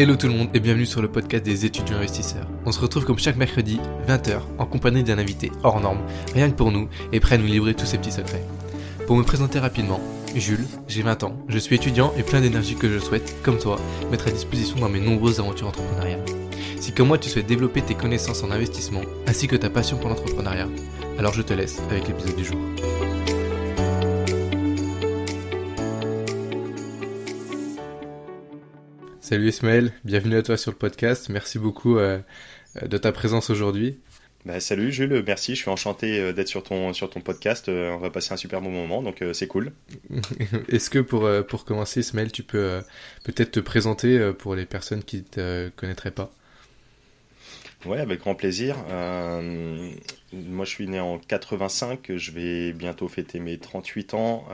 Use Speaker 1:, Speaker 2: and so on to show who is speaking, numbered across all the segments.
Speaker 1: Hello tout le monde et bienvenue sur le podcast des étudiants investisseurs. On se retrouve comme chaque mercredi, 20h, en compagnie d'un invité hors norme, rien que pour nous, et prêt à nous livrer tous ses petits secrets. Pour me présenter rapidement, Jules, j'ai 20 ans, je suis étudiant et plein d'énergie que je souhaite, comme toi, mettre à disposition dans mes nombreuses aventures entrepreneuriales. Si comme moi tu souhaites développer tes connaissances en investissement, ainsi que ta passion pour l'entrepreneuriat, alors je te laisse avec l'épisode du jour. Salut Ismaël, bienvenue à toi sur le podcast. Merci beaucoup euh, de ta présence aujourd'hui.
Speaker 2: Bah, salut Jules, merci, je suis enchanté euh, d'être sur ton, sur ton podcast. Euh, on va passer un super bon moment, donc c'est cool.
Speaker 1: Est-ce que pour, pour commencer, Ismaël, tu peux peut-être te présenter pour les personnes qui ne te connaîtraient pas?
Speaker 2: Ouais, avec grand plaisir. moi, je suis né en 85, je vais bientôt fêter mes 38 ans.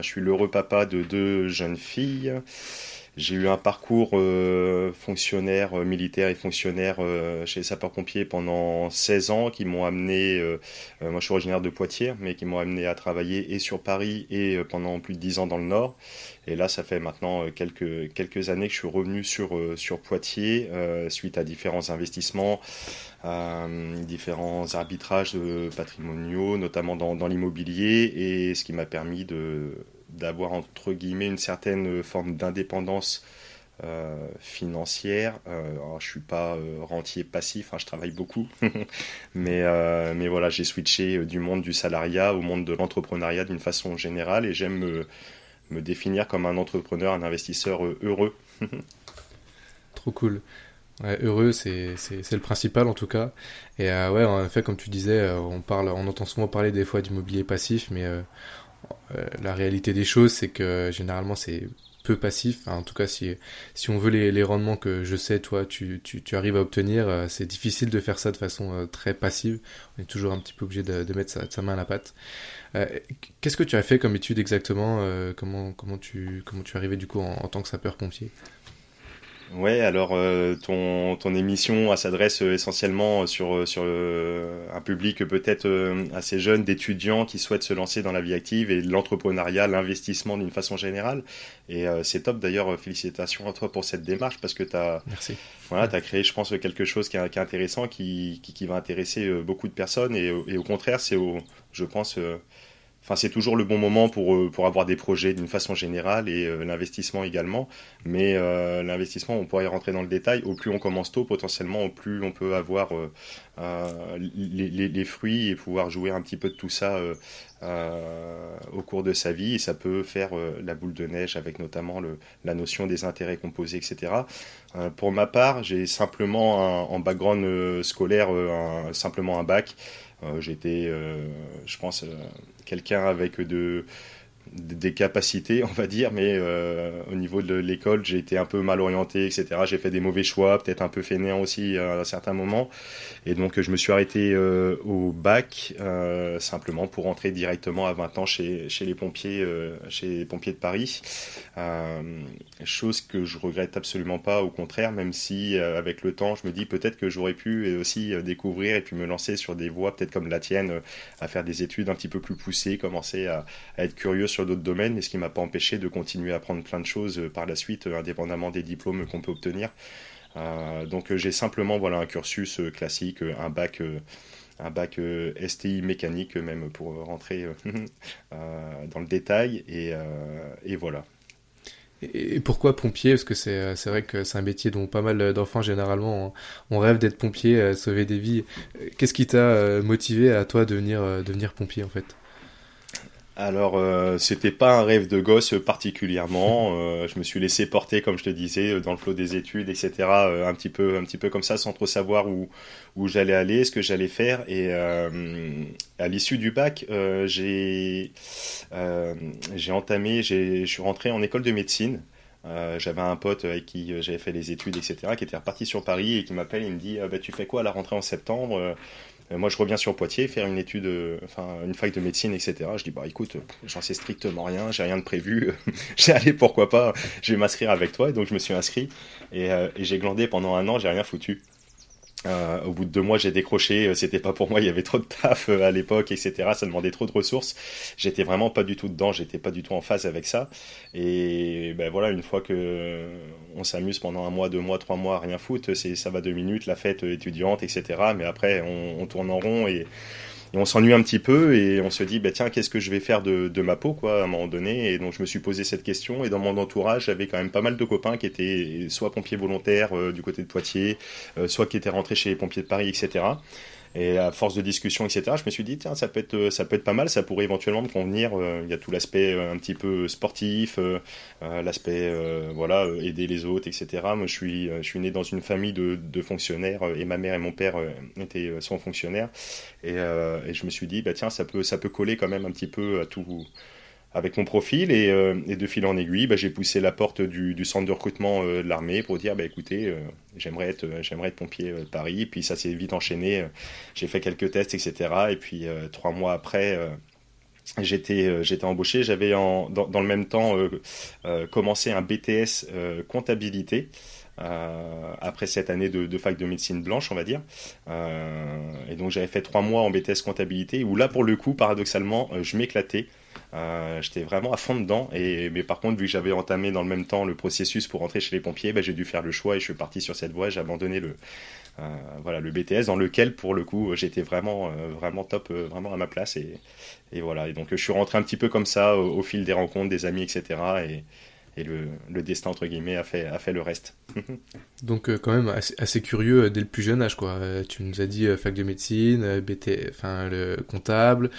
Speaker 2: je suis l'heureux papa de deux jeunes filles. J'ai eu un parcours euh, fonctionnaire, euh, militaire et fonctionnaire euh, chez les sapeurs-pompiers pendant 16 ans qui m'ont amené, moi je suis originaire de Poitiers, mais qui m'ont amené à travailler et sur Paris et pendant plus de 10 ans dans le Nord. Et là, ça fait maintenant quelques, quelques années que je suis revenu sur, sur Poitiers suite à différents investissements, différents arbitrages patrimoniaux, notamment dans, dans l'immobilier, et ce qui m'a permis de d'avoir entre guillemets une certaine forme d'indépendance euh, financière. Euh, alors, je suis pas euh, rentier passif, hein, je travaille beaucoup, mais, euh, mais voilà, j'ai switché du monde du salariat au monde de l'entrepreneuriat d'une façon générale et j'aime me, me, définir comme un entrepreneur, un investisseur heureux.
Speaker 1: Trop cool. Heureux, c'est le principal en tout cas. Et ouais, en fait, comme tu disais, on parle, on entend souvent parler des fois d'immobilier passif, mais euh, la réalité des choses, c'est que généralement c'est peu passif. en tout cas, si, si on veut les, rendements que je sais, toi, tu, tu, arrives à obtenir, euh, c'est difficile de faire ça de façon euh, très passive. On est toujours un petit peu obligé de, mettre sa, main à la pâte. Qu'est-ce que tu as fait comme étude exactement comment, comment, tu, comment tu es arrivé du coup en tant que sapeur-pompier?
Speaker 2: Ouais, alors euh, ton, ton émission s'adresse euh, essentiellement sur, euh, sur un public peut-être assez jeune d'étudiants qui souhaitent se lancer dans la vie active et l'entrepreneuriat, l'investissement d'une façon générale. Et c'est top d'ailleurs, félicitations à toi pour cette démarche parce que tu as, voilà, as créé, je pense, quelque chose qui est, qui est intéressant, qui, qui, qui, va intéresser beaucoup de personnes. Et, et au contraire, c'est, je pense, Enfin, c'est toujours le bon moment pour, euh, pour avoir des projets d'une façon générale et euh, l'investissement également. Mais euh, l'investissement, on pourrait y rentrer dans le détail. Au plus on commence tôt, potentiellement, au plus on peut avoir les, fruits et pouvoir jouer un petit peu de tout ça au cours de sa vie. Et ça peut faire la boule de neige avec notamment la notion des intérêts composés, etc. pour ma part, j'ai simplement un, en background scolaire, simplement un bac. J'étais, je pense, quelqu'un avec de des capacités, on va dire, mais euh, au niveau de l'école, j'ai été un peu mal orienté, etc. J'ai fait des mauvais choix, peut-être un peu fainéant aussi à un certain moment. Et donc, je me suis arrêté euh, au bac, euh, simplement pour rentrer directement à 20 ans chez, chez les pompiers, chez les pompiers de Paris. chose que je regrette absolument pas, au contraire, même si avec le temps, je me dis peut-être que j'aurais pu aussi découvrir et puis me lancer sur des voies peut-être comme la tienne, à faire des études un petit peu plus poussées, commencer à, à être curieux sur d'autres domaines, mais ce qui m'a pas empêché de continuer à apprendre plein de choses euh, par la suite, euh, indépendamment des diplômes qu'on peut obtenir. Euh, donc j'ai simplement voilà un cursus classique, un bac un bac STI mécanique même pour rentrer dans le détail et, et voilà.
Speaker 1: Et pourquoi pompier? Parce que c'est vrai que c'est un métier dont pas mal d'enfants généralement on, rêve d'être pompier, sauver des vies. Qu'est-ce qui t'a motivé à toi devenir devenir pompier en fait?
Speaker 2: Alors, euh, c'était pas un rêve de gosse particulièrement. Euh, je me suis laissé porter, comme je te disais, dans le flot des études, etc. Euh, un petit peu, un petit peu comme ça, sans trop savoir où où j'allais aller, ce que j'allais faire. Et euh, à l'issue du bac, euh, j'ai j'ai entamé, je suis rentré en école de médecine. J'avais un pote avec qui j'avais fait les études, etc., qui était reparti sur Paris et qui m'appelle, il me dit bah, Tu fais quoi à la rentrée en septembre euh, moi, je reviens sur Poitiers, faire une étude, euh, enfin, une fac de médecine, etc. Je dis, bah écoute, j'en sais strictement rien, j'ai rien de prévu. j'ai allé, pourquoi pas, je vais m'inscrire avec toi. Et donc, je me suis inscrit et, euh, et j'ai glandé pendant un an, j'ai rien foutu. Euh, au bout de deux mois, j'ai décroché. Euh, c'était pas pour moi. Il y avait trop de taf euh, à l'époque, etc. Ça demandait trop de ressources. J'étais vraiment pas du tout dedans. J'étais pas du tout en phase avec ça. Et ben voilà, une fois que on s'amuse pendant un mois, deux mois, trois mois, rien foutre, c'est ça va deux minutes, la fête étudiante, etc. Mais après, on, on tourne en rond et et on s'ennuie un petit peu et on se dit, bah, tiens, qu'est-ce que je vais faire de, de, ma peau, quoi, à un moment donné. Et donc, je me suis posé cette question. Et dans mon entourage, j'avais quand même pas mal de copains qui étaient soit pompiers volontaires euh, du côté de Poitiers, euh, soit qui étaient rentrés chez les pompiers de Paris, etc. Et à force de discussion, etc., je me suis dit, tiens, ça peut être, ça peut être pas mal, ça pourrait éventuellement me convenir. Euh, il y a tout l'aspect euh, un petit peu sportif, euh, l'aspect, voilà, aider les autres, etc. Moi, je suis, je suis né dans une famille de, de fonctionnaires et ma mère et mon père étaient, sont fonctionnaires. Et, et, je me suis dit, bah, tiens, ça peut, ça peut coller quand même un petit peu à tout avec mon profil et, euh, et, de fil en aiguille, bah, j'ai poussé la porte du, centre de recrutement euh, de l'armée pour dire bah, écoutez, euh, j'aimerais être, pompier de Paris. Puis ça s'est vite enchaîné. j'ai fait quelques tests, etc. Et puis trois mois après, j'étais, embauché. J'avais dans, le même temps commencé un BTS comptabilité. Après cette année de, fac de médecine blanche, on va dire. Et donc j'avais fait trois mois en BTS comptabilité, où là pour le coup, paradoxalement, je m'éclatais. Euh, j'étais vraiment à fond dedans. Et, mais par contre, vu que j'avais entamé dans le même temps le processus pour rentrer chez les pompiers, bah, j'ai dû faire le choix et je suis parti sur cette voie. J'ai abandonné le, euh, voilà, le BTS dans lequel, pour le coup, j'étais vraiment, euh, vraiment top, vraiment à ma place. Et, et, voilà. Et donc, je suis rentré un petit peu comme ça au, au fil des rencontres, des amis, etc. Et, et le, le, destin entre guillemets a fait, a fait le reste.
Speaker 1: Donc euh, quand même assez, curieux euh, dès le plus jeune âge quoi. Euh, tu nous as dit fac de médecine, BT, enfin le comptable,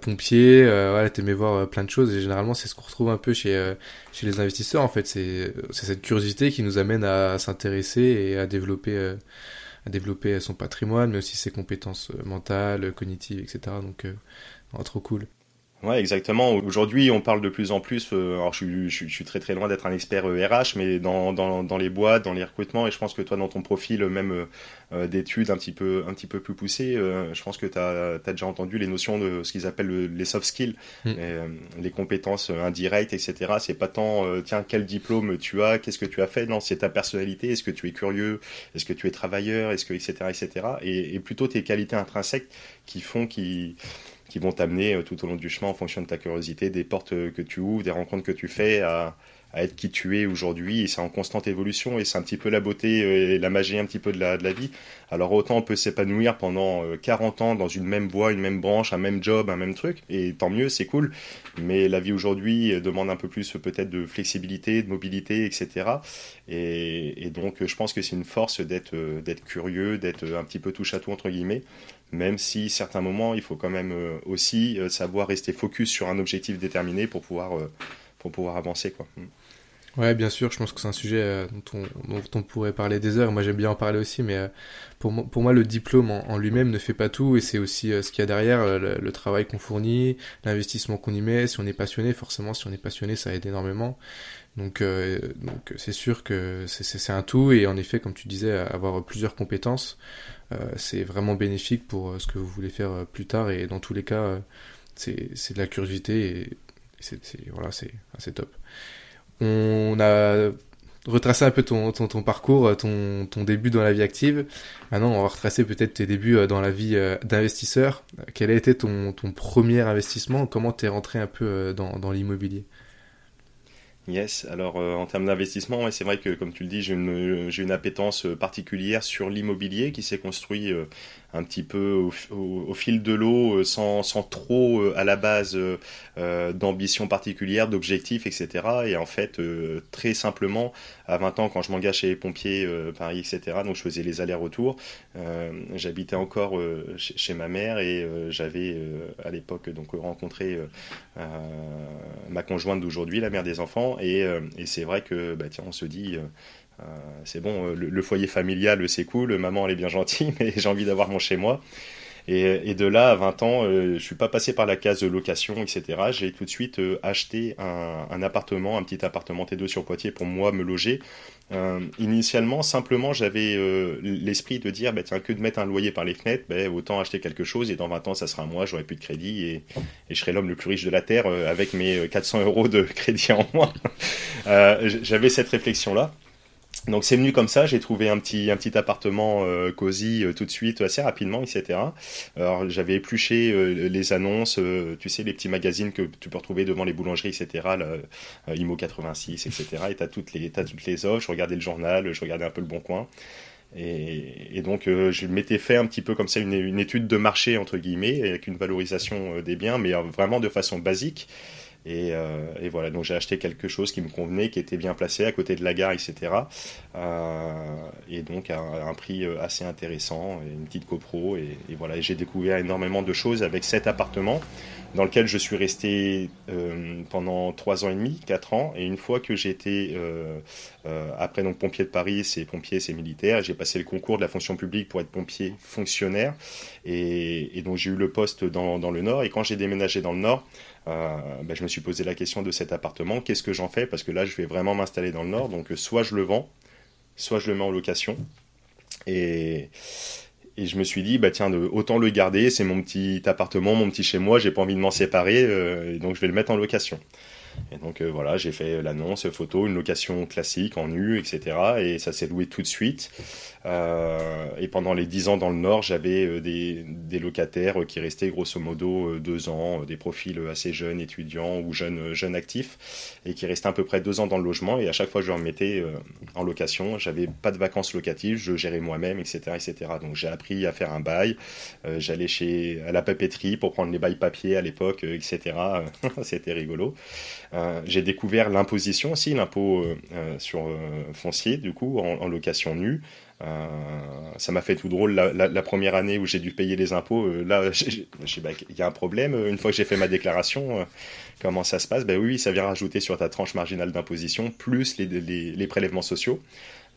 Speaker 1: pompier, voilà, t'aimais voir plein de choses et généralement c'est ce qu'on retrouve un peu chez chez les investisseurs en fait. C'est c'est cette curiosité qui nous amène à, s'intéresser et à développer à développer son patrimoine, mais aussi ses compétences mentales, cognitives, etc. Donc trop cool.
Speaker 2: Ouais, exactement. Aujourd'hui, on parle de plus en plus. Euh, alors, je, je, je, suis très très loin d'être un expert RH, euh, mais dans, dans, dans, les boîtes, dans les recrutements, et je pense que toi, dans ton profil, même euh, d'études un petit peu un petit peu plus poussées, euh, je pense que tu as, as, déjà entendu les notions de ce qu'ils appellent le, les soft skills, mm. les compétences indirectes, etc. C'est pas tant tiens quel diplôme tu as, qu'est-ce que tu as fait? Non, c'est ta personnalité. Est-ce que tu es curieux, est-ce que tu es travailleur, est-ce que etc. etc. Et, et plutôt tes qualités intrinsèques qui font qui qui vont t'amener euh, tout au long du chemin en fonction de ta curiosité, des portes euh, que tu ouvres, des rencontres que tu fais à, être qui tu es aujourd'hui et c'est en constante évolution et c'est un petit peu la beauté euh, et la magie un petit peu de la, de la vie. Alors autant on peut s'épanouir pendant 40 ans dans une même voie, une même branche, un même job, un même truc et tant mieux, c'est cool. Mais la vie aujourd'hui demande un peu plus peut-être de flexibilité, de mobilité, etc. Et, et donc je pense que c'est une force d'être d'être curieux, d'être un petit peu touche à tout entre guillemets même si certains moments, il faut quand même euh, aussi euh, savoir rester focus sur un objectif déterminé pour pouvoir, euh, pour pouvoir avancer. Quoi. Mm.
Speaker 1: Ouais, bien sûr, je pense que c'est un sujet dont on, pourrait parler des heures. Moi, j'aime bien en parler aussi, mais pour, moi, le diplôme en, lui-même ne fait pas tout, et c'est aussi ce qu'il y a derrière, le, travail qu'on fournit, l'investissement qu'on y met. Si on est passionné, forcément, si on est passionné, ça aide énormément. Donc, donc c'est sûr que c'est un tout, et en effet, comme tu disais, avoir plusieurs compétences, c'est vraiment bénéfique pour euh, ce que vous voulez faire euh, plus tard et dans tous les cas c'est de la curiosité et c'est assez top on a retracé un peu ton, parcours, ton, ton début dans la vie active. Maintenant, on va retracer peut-être tes débuts dans la vie d'investisseur. Quel a été ton, premier investissement? Comment t'es rentré un peu dans l'immobilier?
Speaker 2: Yes, alors euh, en termes d'investissement, ouais, c'est vrai que comme tu le dis, j'ai une, j'ai une appétence euh, particulière sur l'immobilier qui s'est construit euh, un petit peu au, fil de l'eau, sans, sans, trop à la base euh, d'ambition particulière, d'objectifs, etc. Et en fait, très simplement, à 20 ans, quand je m'engage chez les pompiers Paris, etc., donc je faisais les allers-retours, j'habitais encore chez, ma mère et j'avais à l'époque donc rencontré ma conjointe d'aujourd'hui, la mère des enfants, et, euh, et c'est vrai que bah, tiens, on se dit. Euh, euh c'est bon, le, le, foyer familial, c'est cool, maman, elle est bien gentille, mais j'ai envie d'avoir mon chez moi. Et, de là, à 20 ans, euh, je suis pas passé par la case de location, etc. J'ai tout de suite euh, acheté un, appartement, un petit appartement T2 sur Poitiers pour moi me loger. Euh, initialement, simplement, j'avais euh, l'esprit de dire, bah, tiens, que de mettre un loyer par les fenêtres, bah, autant acheter quelque chose et dans 20 ans, ça sera moi, j'aurai plus de crédit et, et je serai l'homme le plus riche de la Terre euh, avec mes 400 euros de crédit en moins. j'avais cette réflexion-là. Donc c'est venu comme ça, j'ai trouvé un petit, un petit appartement euh, cosy euh, tout de suite, assez rapidement, etc. Alors j'avais épluché euh, les annonces, tu sais, les petits magazines que tu peux retrouver devant les boulangeries, etc. Imo 86, etc. Et tu as, toutes les, as toutes les offres, je regardais le journal, je regardais un peu le bon coin. Et, donc je m'étais fait un petit peu comme ça une, une, étude de marché, entre guillemets, avec une valorisation des biens, mais vraiment de façon basique. Euh, et, voilà, donc j'ai acheté quelque chose qui me convenait, qui était bien placé à côté de la gare, etc. Euh, et donc à, un prix euh, assez intéressant, une petite copro. Et, et voilà, j'ai découvert énormément de choses avec cet appartement dans lequel je suis resté pendant 3 ans et demi, 4 ans. Et une fois que j'étais, après donc pompier de Paris, c'est pompier, c'est militaire, j'ai passé le concours de la fonction publique pour être pompier fonctionnaire. Et, donc j'ai eu le poste dans le Nord. Et quand j'ai déménagé dans le Nord, euh, ben, je me suis posé la question de cet appartement, qu'est-ce que j'en fais? Parce que là, je vais vraiment m'installer dans le nord, donc euh, soit je le vends, soit je le mets en location. Et, et je me suis dit, bah tiens, autant le garder, c'est mon petit appartement, mon petit chez moi, j'ai pas envie de m'en séparer, euh, donc je vais le mettre en location. Et donc euh, voilà, j'ai fait l'annonce, photo, une location classique en nu, etc. Et ça s'est loué tout de suite. Euh, et pendant les 10 ans dans le Nord, j'avais euh, des, des, locataires qui restaient grosso modo deux ans, des profils assez jeunes, étudiants ou jeunes, jeunes actifs, et qui restaient à peu près deux ans dans le logement. Et à chaque fois que je leur mettais en location, j'avais pas de vacances locatives, je gérais moi-même, etc., etc. Donc j'ai appris à faire un bail. J'allais chez à la papeterie pour prendre les bails papier à l'époque, etc. C'était rigolo. Euh, j'ai découvert l'imposition aussi, l'impôt euh, euh, sur foncier, du coup, en, location nue. ça m'a fait tout drôle la, première année où j'ai dû payer les impôts. là, bah, il y a un problème. Une fois que j'ai fait ma déclaration, comment ça se passe? Ben oui, ça vient rajouter sur ta tranche marginale d'imposition, plus les, prélèvements sociaux.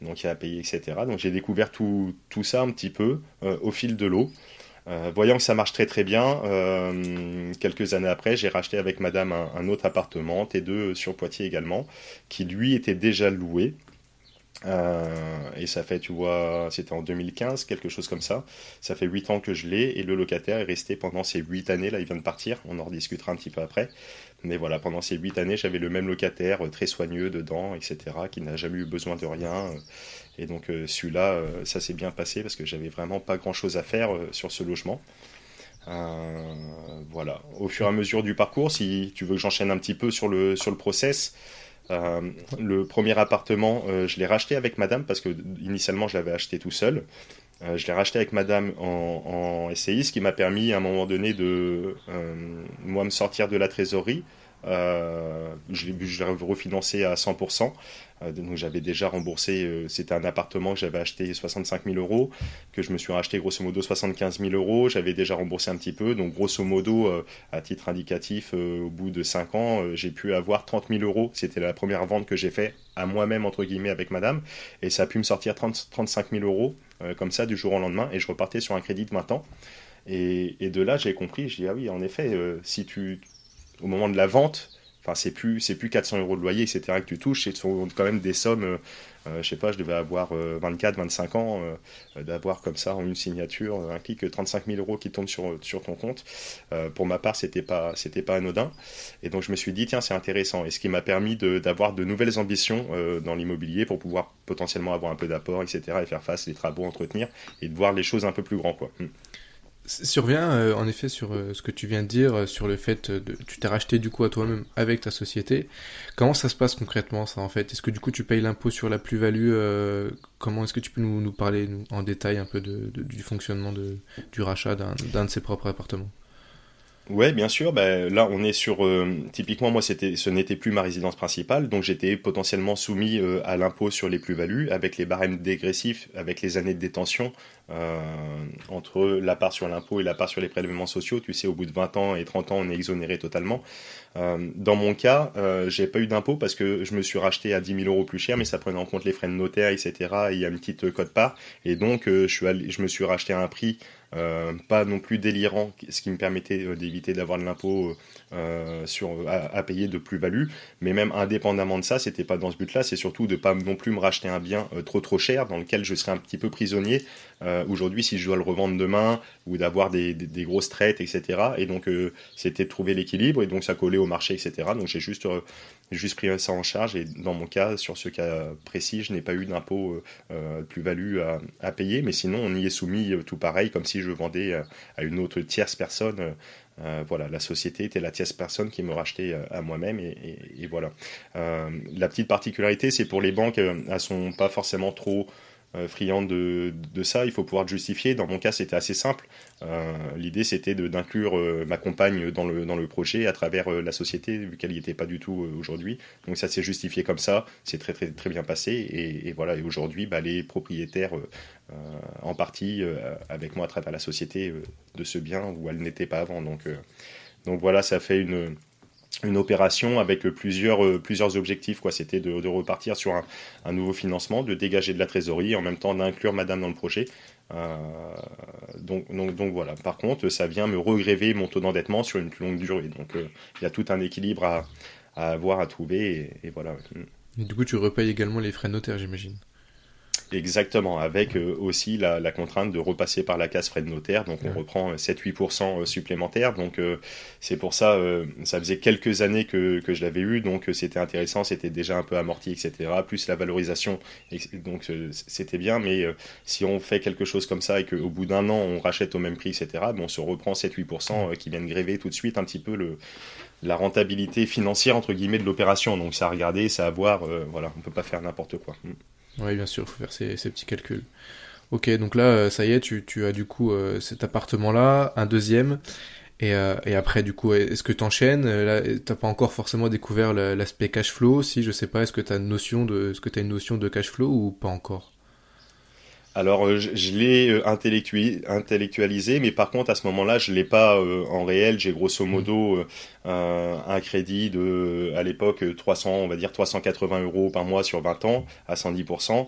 Speaker 2: Donc il y a à payer, etc. Donc j'ai découvert tout, ça un petit peu au fil de l'eau. Euh, voyant que ça marche très très bien, euh, quelques années après, j'ai racheté avec madame un, autre appartement, T2 sur Poitiers également, qui lui était déjà loué. Euh, et ça fait, tu vois, c'était en 2015, quelque chose comme ça. Ça fait 8 ans que je l'ai et le locataire est resté pendant ces 8 années. Là, il vient de partir, on en rediscutera un petit peu après. Mais voilà, pendant ces 8 années, j'avais le même locataire, très soigneux dedans, etc., qui n'a jamais eu besoin de rien. Et donc euh, celui-là, euh, ça s'est bien passé parce que j'avais vraiment pas grand-chose à faire euh, sur ce logement. voilà. Au fur et à mesure du parcours, si tu veux que j'enchaîne un petit peu sur le, sur le process, le premier appartement, je l'ai racheté avec madame parce que initialement je l'avais acheté tout seul. je l'ai racheté avec madame en, SCI, ce qui m'a permis à un moment donné de moi me sortir de la trésorerie. je l'ai refinancé à 100%. Euh, donc j'avais déjà remboursé, euh, c'était un appartement que j'avais acheté 65 000 euros, que je me suis racheté grosso modo 75 000 euros, j'avais déjà remboursé un petit peu, donc grosso modo, euh, à titre indicatif, au bout de 5 ans, j'ai pu avoir 30 000 euros, c'était la première vente que j'ai fait à moi-même, entre guillemets, avec madame, et ça a pu me sortir 30, 35 000 euros, comme ça, du jour au lendemain, et je repartais sur un crédit de 20 ans. Et, de là, j'ai compris, j'ai dit, ah oui, en effet, si tu, au moment de la vente, Enfin, c'est plus, c'est plus 400 euros de loyer, etc. que tu touches. Ce sont quand même des sommes. Euh, euh, je sais pas, je devais avoir 24, euh, 25 ans, d'avoir comme ça en une signature un clic 35 000 euros qui tombent sur, sur ton compte. pour ma part, c'était pas, c'était pas anodin. Et donc je me suis dit tiens, c'est intéressant. Et ce qui m'a permis d'avoir de, nouvelles ambitions dans l'immobilier pour pouvoir potentiellement avoir un peu d'apport, etc. Et faire face, les travaux, entretenir et de voir les choses un peu plus grand, quoi. Hmm.
Speaker 1: Survient euh, en effet sur euh, ce que tu viens de dire, euh, sur le fait de tu t'es racheté du coup à toi-même avec ta société. Comment ça se passe concrètement ça en fait? Est-ce que du coup tu payes l'impôt sur la plus-value Comment est-ce que tu peux nous, parler en détail un peu du fonctionnement du rachat d'un de ses propres appartements?
Speaker 2: Ouais, bien sûr. Ben, là, on est sur. typiquement, moi, c'était, ce n'était plus ma résidence principale, donc j'étais potentiellement soumis à l'impôt sur les plus-values, avec les barèmes dégressifs, avec les années de détention, euh, entre la part sur l'impôt et la part sur les prélèvements sociaux. Tu sais, au bout de 20 ans et 30 ans, on est exonéré totalement. Euh, dans mon cas, euh, j'ai pas eu d'impôt parce que je me suis racheté à 10 000 euros plus cher, mais ça prenait en compte les frais de notaire, etc. Et il y a une petite cote part. Et donc, je, me suis racheté à un prix pas non plus délirant, ce qui me permettait d'éviter d'avoir de l'impôt sur à, payer de plus-value. Mais même indépendamment de ça, c'était pas dans ce but-là. C'est surtout de pas non plus me racheter un bien trop trop cher dans lequel je serais un petit peu prisonnier Aujourd'hui, si je dois le revendre demain ou d'avoir des, grosses traites, etc. Et donc, c'était de trouver l'équilibre et donc ça collait au marché, etc. Donc, j'ai juste, juste pris ça en charge et dans mon cas, sur ce cas précis, je n'ai pas eu d'impôt plus-value à, payer, mais sinon, on y est soumis tout pareil, comme si je vendais à une autre tierce personne euh, voilà, la société était la tierce personne qui me rachetait euh, à moi-même et, voilà. Euh, la petite particularité, c'est pour les banques, elles sont pas forcément trop euh, friand de, ça, il faut pouvoir le justifier. Dans mon cas, c'était assez simple. Euh, l'idée, c'était d'inclure euh, ma compagne dans le, dans le projet à travers la société, vu qu'elle n'y était pas du tout aujourd'hui. Donc ça s'est justifié comme ça, c'est très, très, très bien passé. Et, voilà, et aujourd'hui, bah, les propriétaires, en partie, avec moi à travers la société, de ce bien où elle n'était pas avant. Donc, donc voilà, ça fait une une opération avec plusieurs, euh, plusieurs objectifs. Quoi. C'était de, repartir sur un, nouveau financement, de dégager de la trésorerie, en même temps d'inclure Madame dans le projet. Euh, donc, donc, donc, voilà. Par contre, ça vient me regréver mon taux d'endettement sur une plus longue durée. Donc euh, il y a tout un équilibre à, à avoir, à trouver. Et, voilà.
Speaker 1: Du coup, tu repayes également les frais de notaire, j'imagine.
Speaker 2: Exactement, avec euh, aussi la, contrainte de repasser par la case frais de notaire, donc on reprend 7-8% euh, euh, supplémentaires. Donc c'est pour ça, ça faisait quelques années que, que je l'avais eu, donc c'était intéressant, c'était déjà un peu amorti, etc. Plus la valorisation, donc c'était bien, mais si on fait quelque chose comme ça et qu'au bout d'un an on rachète au même prix, etc., bon, on se reprend 7-8% qui viennent gréver tout de suite un petit peu le, la rentabilité financière entre guillemets de l'opération. Donc ça à regarder, ça à voir, voilà, on peut pas faire n'importe quoi.
Speaker 1: Oui, bien sûr, il faut faire ces, petits calculs. Ok, donc là, euh, ça y est, tu, as du coup euh, cet appartement-là, un deuxième, et, euh, et, après, du coup, est-ce que tu enchaînes Là, t'as pas encore forcément découvert l'aspect cash flow. Si je sais pas, est-ce que tu as une notion de, est-ce que as une notion de cash flow ou pas encore?
Speaker 2: Alors, euh, je, l'ai euh, intellectualisé, mais par contre, à ce moment-là, je l'ai pas euh, en réel. J'ai grosso mm. modo un crédit de, à l'époque, 300, on va dire 380 euros par mois sur 20 ans, à 110%,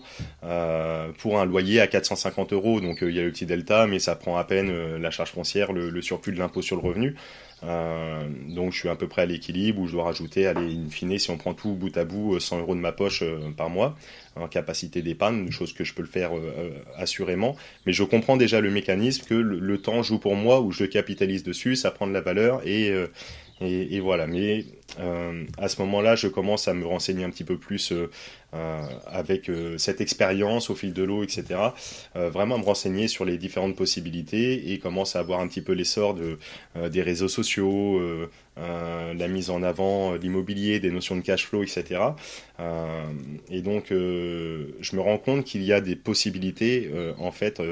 Speaker 2: pour un loyer à 450 euros. Donc, il y a le petit delta, mais ça prend à peine la charge foncière, le, le surplus de l'impôt sur le revenu. Euh, donc je suis à peu près à l'équilibre où je dois rajouter, allez, in fine, si on prend tout bout à bout, 100 euros de ma poche par mois en capacité d'épargne, chose que je peux le faire euh, euh, assurément. Mais je comprends déjà le mécanisme que le, temps joue pour moi, où je capitalise dessus, ça prend de la valeur et, euh, et, voilà. Mais à ce moment-là, je commence à me renseigner un petit peu plus avec cette expérience au fil de l'eau, etc. vraiment à me renseigner sur les différentes possibilités et commence à avoir un petit peu l'essor de, des réseaux sociaux, euh, la mise en avant l'immobilier, des notions de cash flow, etc. Euh, et donc, euh, je me rends compte qu'il y a des possibilités, en fait,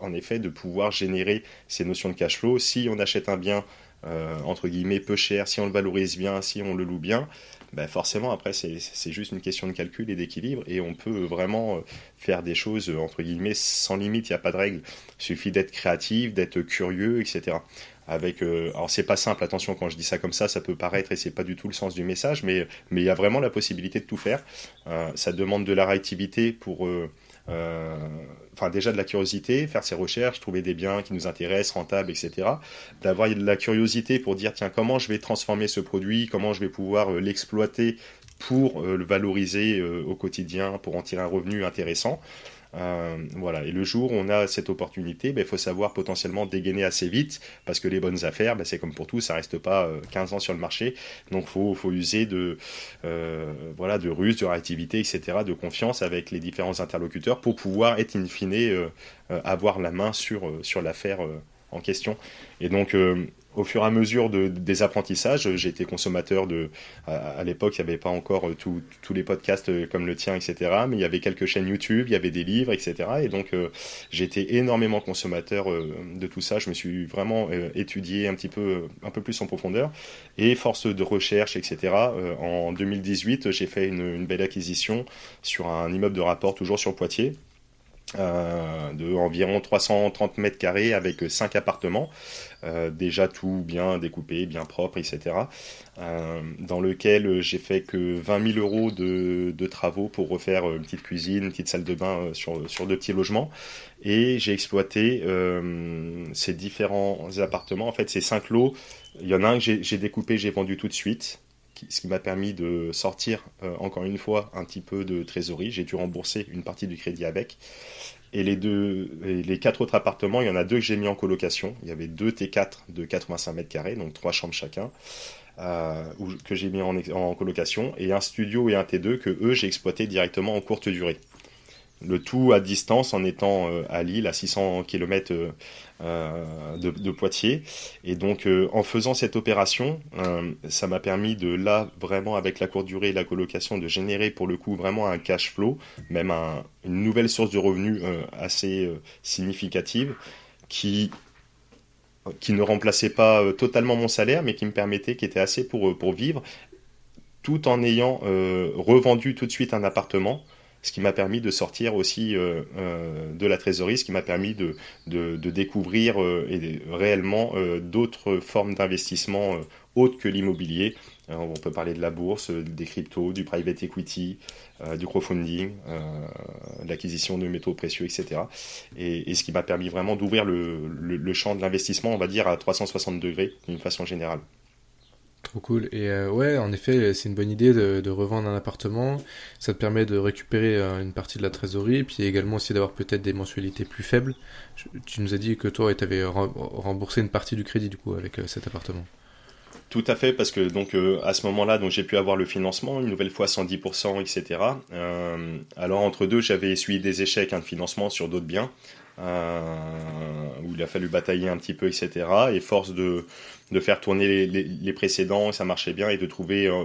Speaker 2: en effet, de pouvoir générer ces notions de cash flow. Si on achète un bien, entre guillemets, peu cher, si on le valorise bien, si on le loue bien, ben forcément, après, c'est juste une question de calcul et d'équilibre, et on peut vraiment faire des choses, entre guillemets, sans limite, il n'y a pas de règle. Il suffit d'être créatif, d'être curieux, etc avec euh, alors c'est pas simple attention quand je dis ça comme ça ça peut paraître et c'est pas du tout le sens du message mais il y a vraiment la possibilité de tout faire euh, ça demande de la réactivité pour euh, enfin déjà de la curiosité faire ses recherches trouver des biens qui nous intéressent rentables etc d'avoir de la curiosité pour dire tiens comment je vais transformer ce produit comment je vais pouvoir l'exploiter pour le valoriser au quotidien pour en tirer un revenu intéressant. euh, voilà. Et le jour où on a cette opportunité, il ben, faut savoir potentiellement dégainer assez vite, parce que les bonnes affaires, ben, c'est comme pour tout, ça reste pas 15 euh, ans sur le marché. Donc faut, faut user de, euh, voilà, de ruse, de réactivité, etc., de confiance avec les différents interlocuteurs pour pouvoir être in fine, avoir la main sur, sur l'affaire en question. Et donc, au fur et à mesure de, des apprentissages, j'ai été consommateur de. À, l'époque, il n'y avait pas encore euh, tous les podcasts euh, comme le tien, etc. Mais il y avait quelques chaînes YouTube, il y avait des livres, etc. Et donc, euh, été énormément consommateur de tout ça. Je me suis vraiment étudié un petit peu, un peu plus en profondeur. Et force de recherche, etc. en 2018, j'ai fait une, une belle acquisition sur un immeuble de rapport, toujours sur Poitiers. Euh, de environ 330 mètres carrés avec 5 appartements, euh, déjà tout bien découpé, bien propre, etc. Euh, dans lequel j'ai fait que 20 000 euros de, travaux pour refaire une petite cuisine, une petite salle de bain sur, sur deux petits logements. Et j'ai exploité ces différents appartements, en fait ces 5 lots. Il y en a un que j'ai découpé, j'ai vendu tout de suite ce qui m'a permis de sortir encore une fois un petit peu de trésorerie. J'ai dû rembourser une partie du crédit avec. Et les quatre autres appartements, il y en a deux que j'ai mis en colocation. Il y avait deux T4 de 85 mètres carrés, donc trois chambres chacun, euh, que j'ai mis en, en, colocation, et un studio et un T2 que eux j'ai exploité directement en courte durée. Le tout à distance en étant euh, à Lille, à 600 km euh, de, Poitiers. Et donc, euh, en faisant cette opération, euh, ça m'a permis de là, vraiment avec la courte durée et la colocation, de générer pour le coup vraiment un cash flow, même une nouvelle source de revenus assez significative qui qui ne remplaçait pas totalement mon salaire, mais qui me permettait, qui était assez pour, pour vivre, tout en ayant revendu tout de suite un appartement ce qui m'a permis de sortir aussi euh, euh, de la trésorerie, ce qui m'a permis de, découvrir euh, réellement d'autres formes d'investissement autres que l'immobilier. on peut parler de la bourse, des cryptos, du private equity, du crowdfunding, l'acquisition de métaux précieux, etc. Et, ce qui m'a permis vraiment d'ouvrir le champ de l'investissement, on va dire, à 360 degrés d'une façon générale.
Speaker 1: Trop cool. Et euh, ouais, en effet, c'est une bonne idée de, revendre un appartement. Ça te permet de récupérer euh, une partie de la trésorerie, puis également aussi d'avoir peut-être des mensualités plus faibles. tu nous as dit que toi, tu avais remboursé une partie du crédit du coup avec euh, cet appartement.
Speaker 2: Tout à fait, parce que donc à ce moment-là, donc j'ai pu avoir le financement une nouvelle fois 110%, etc. alors entre deux, j'avais essuyé des échecs hein, de financement sur d'autres biens. où il a fallu batailler un petit peu, etc. Et force de, de faire tourner les, précédents, ça marchait bien, et de trouver euh,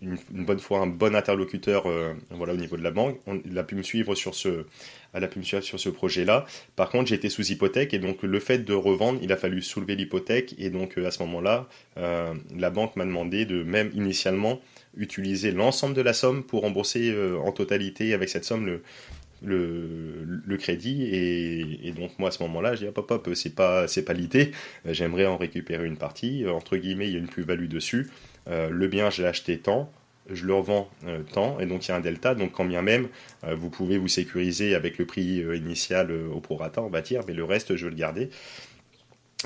Speaker 2: une, bonne fois un bon interlocuteur euh, voilà, au niveau de la banque. On, il a pu me suivre sur ce, elle a pu me suivre sur ce projet-là. Par contre, j'étais sous hypothèque, et donc le fait de revendre, il a fallu soulever l'hypothèque, et donc euh, à ce moment-là, la banque m'a demandé de même initialement utiliser l'ensemble de la somme pour rembourser en totalité avec cette somme le, le, crédit et, donc moi à ce moment-là je dis hop hop c'est pas c'est pas l'idée. J'aimerais en récupérer une partie. Entre guillemets il y a une plus-value dessus. Euh, le bien j'ai acheté tant. Je le revends euh, tant. Et donc il y a un delta. Donc quand bien même euh, vous pouvez vous sécuriser avec le prix initial au prorata on va dire. Mais le reste je veux le garder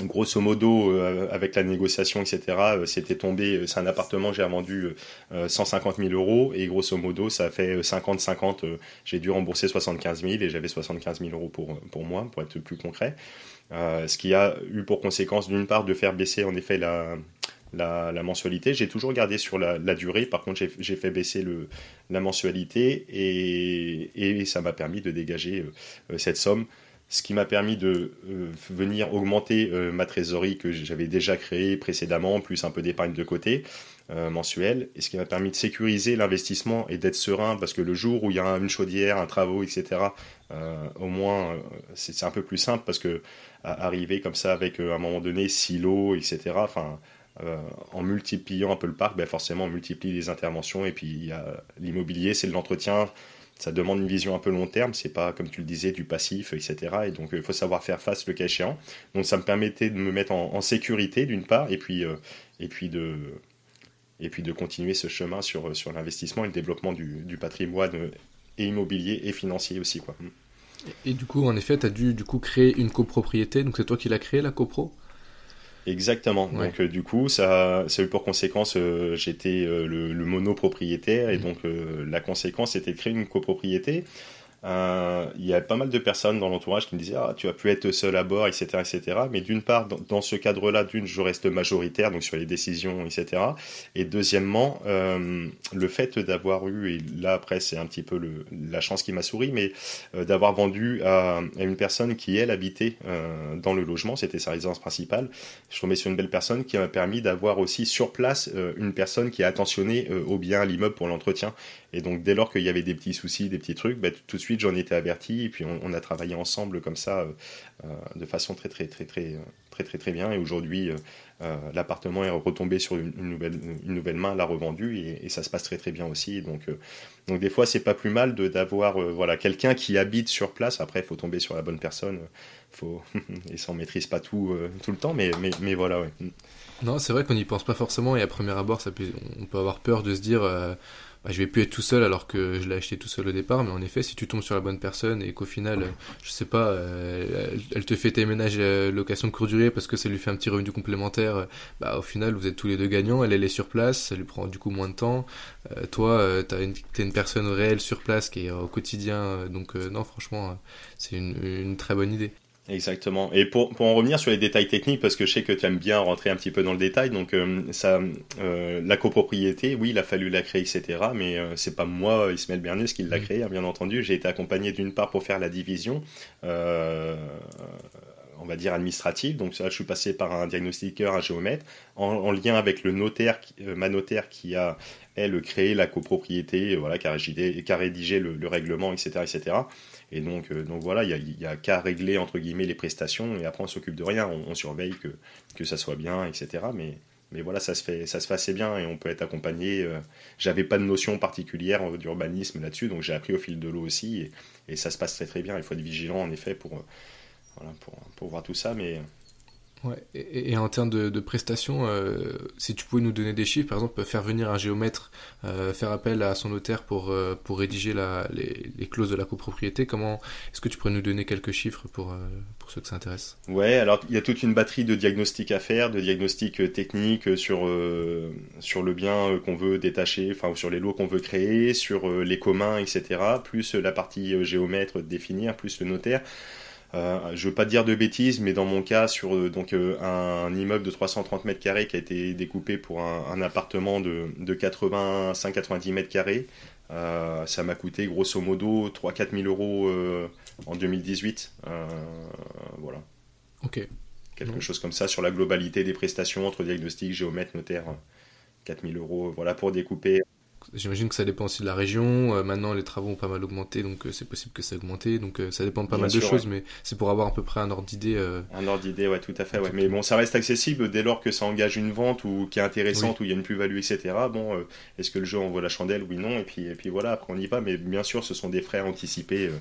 Speaker 2: grosso modo, euh, avec la négociation, etc., euh, c'était tombé, euh, c'est un appartement, j'ai vendu 150 000 euros, et grosso modo, ça fait 50-50, j'ai dû rembourser 75 000, et j'avais 75 000 euros pour, pour moi, pour être plus concret. ce qui a eu pour conséquence, d'une part, de faire baisser, en effet, la, mensualité. J'ai toujours gardé sur la, durée, par contre, j'ai fait baisser la mensualité, et ça m'a permis de dégager cette somme ce qui m'a permis de euh, venir augmenter euh, ma trésorerie que j'avais déjà créée précédemment, plus un peu d'épargne de côté euh, mensuelle, et ce qui m'a permis de sécuriser l'investissement et d'être serein, parce que le jour où il y a une chaudière, un travaux, etc., au moins c'est un peu plus simple, parce que arriver comme ça avec à un moment donné silo, etc., en multipliant un peu le parc, ben forcément on multiplie les interventions et puis l'immobilier, c'est l'entretien, ça demande une vision un peu long terme, c'est pas comme tu le disais du passif, etc. Et donc il faut savoir faire face le cas échéant. Donc ça me permettait de me mettre en, sécurité d'une part, et puis, euh, et, puis de, et puis de continuer ce chemin sur, sur l'investissement et le développement du, du patrimoine euh, et immobilier et financier aussi. Quoi.
Speaker 1: Et, du coup, en effet, tu as dû du coup créer une copropriété, donc c'est toi qui l'as créé la copro?
Speaker 2: Exactement. Donc euh, du coup, ça, ça a eu pour conséquence, euh, j'étais euh, le, le, monopropriétaire et mmh. donc la conséquence c'était de créer une copropriété euh, il y a pas mal de personnes dans l'entourage qui me disaient ah, tu as pu être seul à bord, etc. etc. Mais d'une part, dans, ce cadre-là, d'une, je reste majoritaire donc sur les décisions, etc. Et deuxièmement, euh, le fait d'avoir eu, et là après c'est un petit peu la chance qui m'a souri, mais euh, d'avoir vendu à, une personne qui, elle, habitait dans le logement, c'était sa résidence principale. Je tombais sur une belle personne qui m'a permis d'avoir aussi sur place une personne qui a attentionné au bien, à l'immeuble pour l'entretien. Et donc dès lors qu'il y avait des petits soucis, des petits trucs, bah, tout de suite j'en étais averti et puis on, a travaillé ensemble comme ça euh, euh, de façon très très très très très très très, bien. Et aujourd'hui euh, l'appartement est retombé sur une, nouvelle une nouvelle main, l'a revendu et, ça se passe très très bien aussi. Donc donc des fois c'est pas plus mal de d'avoir voilà quelqu'un qui habite sur place. Après faut tomber sur la bonne personne. Faut et ça on maîtrise pas tout tout le temps, mais mais mais voilà ouais.
Speaker 1: Non, c'est vrai qu'on n'y pense pas forcément et à premier abord, ça peut, on peut avoir peur de se dire bah, je vais plus être tout seul alors que je l'ai acheté tout seul au départ. Mais en effet, si tu tombes sur la bonne personne et qu'au final, je sais pas, elle, te fait tes ménages location de courte durée parce que ça lui fait un petit revenu complémentaire, bah au final, vous êtes tous les deux gagnants. Elle, elle est sur place, ça lui prend du coup moins de temps. toi, tu une, es une personne réelle sur place qui est au quotidien. donc non, franchement, c'est une, une très bonne idée.
Speaker 2: Exactement. Et pour, pour en revenir sur les détails techniques, parce que je sais que tu aimes bien rentrer un petit peu dans le détail, donc euh, ça, euh, la copropriété, oui, il a fallu la créer, etc. Mais euh, c'est pas moi, Ismaël Bernus, qui l'a mmh. créé, hein, bien entendu. J'ai été accompagné d'une part pour faire la division, on va dire administrative. Donc ça, je suis passé par un diagnostiqueur, un géomètre, en, lien avec le notaire, ma notaire qui a elle créé la copropriété, voilà, qui a rédigé, qui a rédigé le, le, règlement, etc., etc. Et donc, euh, donc voilà, il n'y a, qu'à régler entre guillemets les prestations et après on s'occupe de rien, on, surveille que, que ça soit bien, etc. Mais, mais voilà, ça se, fait, ça se fait assez bien et on peut être accompagné. Euh, j'avais pas de notion particulière euh, d'urbanisme là-dessus, donc j'ai appris au fil de l'eau aussi et, et, ça se passe très très bien. Il faut être vigilant en effet pour, voilà, pour, pour voir tout ça, mais
Speaker 1: Ouais, et, en termes de, prestations, euh, si tu pouvais nous donner des chiffres, par exemple, faire venir un géomètre, euh, faire appel à son notaire pour, euh, pour rédiger la, les, clauses de la copropriété, comment est-ce que tu pourrais nous donner quelques chiffres pour, pour ceux que ça intéresse?
Speaker 2: Ouais, alors il y a toute une batterie de diagnostics à faire, de diagnostics techniques sur, sur le bien qu'on veut détacher, enfin sur les lots qu'on veut créer, sur les communs, etc., plus la partie géomètre définir, plus le notaire. Euh, je veux pas dire de bêtises, mais dans mon cas, sur euh, donc euh, un, immeuble de 330 mètres carrés qui a été découpé pour un, appartement de, de 85-90 mètres carrés, ça m'a coûté grosso modo 3-4 000 euros en 2018. voilà.
Speaker 1: Ok.
Speaker 2: Quelque chose comme ça sur la globalité des prestations entre diagnostic, géomètre, notaire. 4 000 euros voilà, pour découper
Speaker 1: J'imagine que ça dépend aussi de la région. Euh, maintenant, les travaux ont pas mal augmenté, donc euh, c'est possible que ça ait augmenté. Donc euh, ça dépend de pas mal de choses, mais c'est pour avoir à peu près un ordre d'idée.
Speaker 2: Un ordre d'idée, ouais, tout à fait. Ouais. Mais bon, ça reste accessible dès lors que ça engage une vente ou qui est intéressante, où il y a une plus-value, etc. Bon, est-ce que le jeu en vaut la chandelle? Oui, non. Et puis, et puis voilà, après on y va. Mais bien sûr, ce sont des frais anticipés.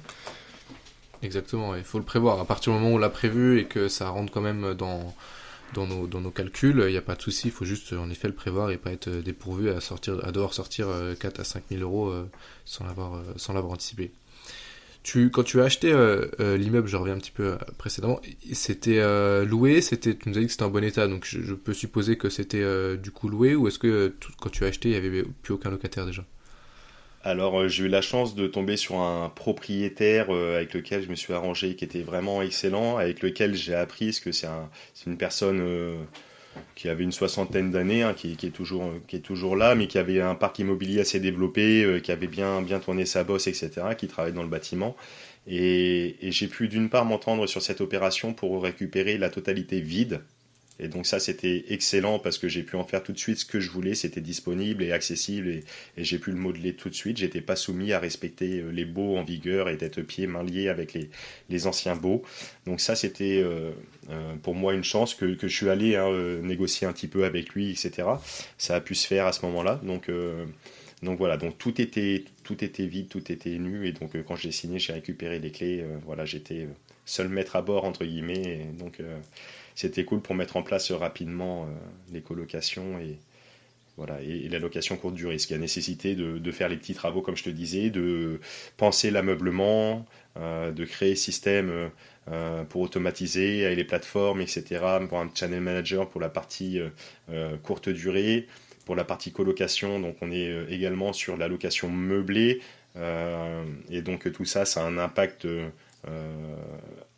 Speaker 1: Exactement, il faut le prévoir. À partir du moment où on l'a prévu et que ça rentre quand même dans dans nos, dans nos calculs, il n'y a pas de souci, il faut juste en effet le prévoir et pas être dépourvu à, sortir, à devoir sortir 4 euh, à 5 000 euros euh, sans l'avoir, euh, sans l'avoir anticipé. Tu, quand tu as acheté l'immeuble, je reviens un petit peu précédemment, c'était loué, c'était, tu nous as dit que c'était en bon état, donc je, peux supposer que c'était du coup loué, ou est-ce que quand tu as acheté, il n'y avait plus aucun locataire déjà?
Speaker 2: Alors euh, j'ai eu la chance de tomber sur un propriétaire euh, avec lequel je me suis arrangé qui était vraiment excellent, avec lequel j'ai appris ce que c'est une personne euh, qui avait une soixantaine d'années, hein, qui, est toujours, là, mais qui avait un parc immobilier assez développé, qui avait bien, bien tourné sa bosse, etc., qui travaille dans le bâtiment. et j'ai pu d'une part m'entendre sur cette opération pour récupérer la totalité vide et donc ça, c'était excellent parce que j'ai pu en faire tout de suite ce que je voulais. C'était disponible et accessible et, j'ai pu le modeler tout de suite. J'étais pas soumis à respecter euh, les baux en vigueur et d'être pieds mains liés avec les, les anciens baux. Donc ça, c'était euh, euh, pour moi une chance que, que je suis allé hein, négocier un petit peu avec lui, etc. Ça a pu se faire à ce moment-là. Donc donc voilà, donc tout était tout était vide, tout était nu et donc quand j'ai signé, j'ai récupéré les clés. voilà, j'étais seul maître à bord entre guillemets. Et donc c'était cool pour mettre en place rapidement euh, les colocations et, voilà, et, la location courte durée, ce qui a nécessité de, faire les petits travaux, comme je te disais, de penser l'ameublement, euh, de créer système euh, pour automatiser les plateformes, etc., pour un channel manager pour la partie courte durée, pour la partie colocation, donc on est également sur la location meublée, et donc tout ça, ça a un impact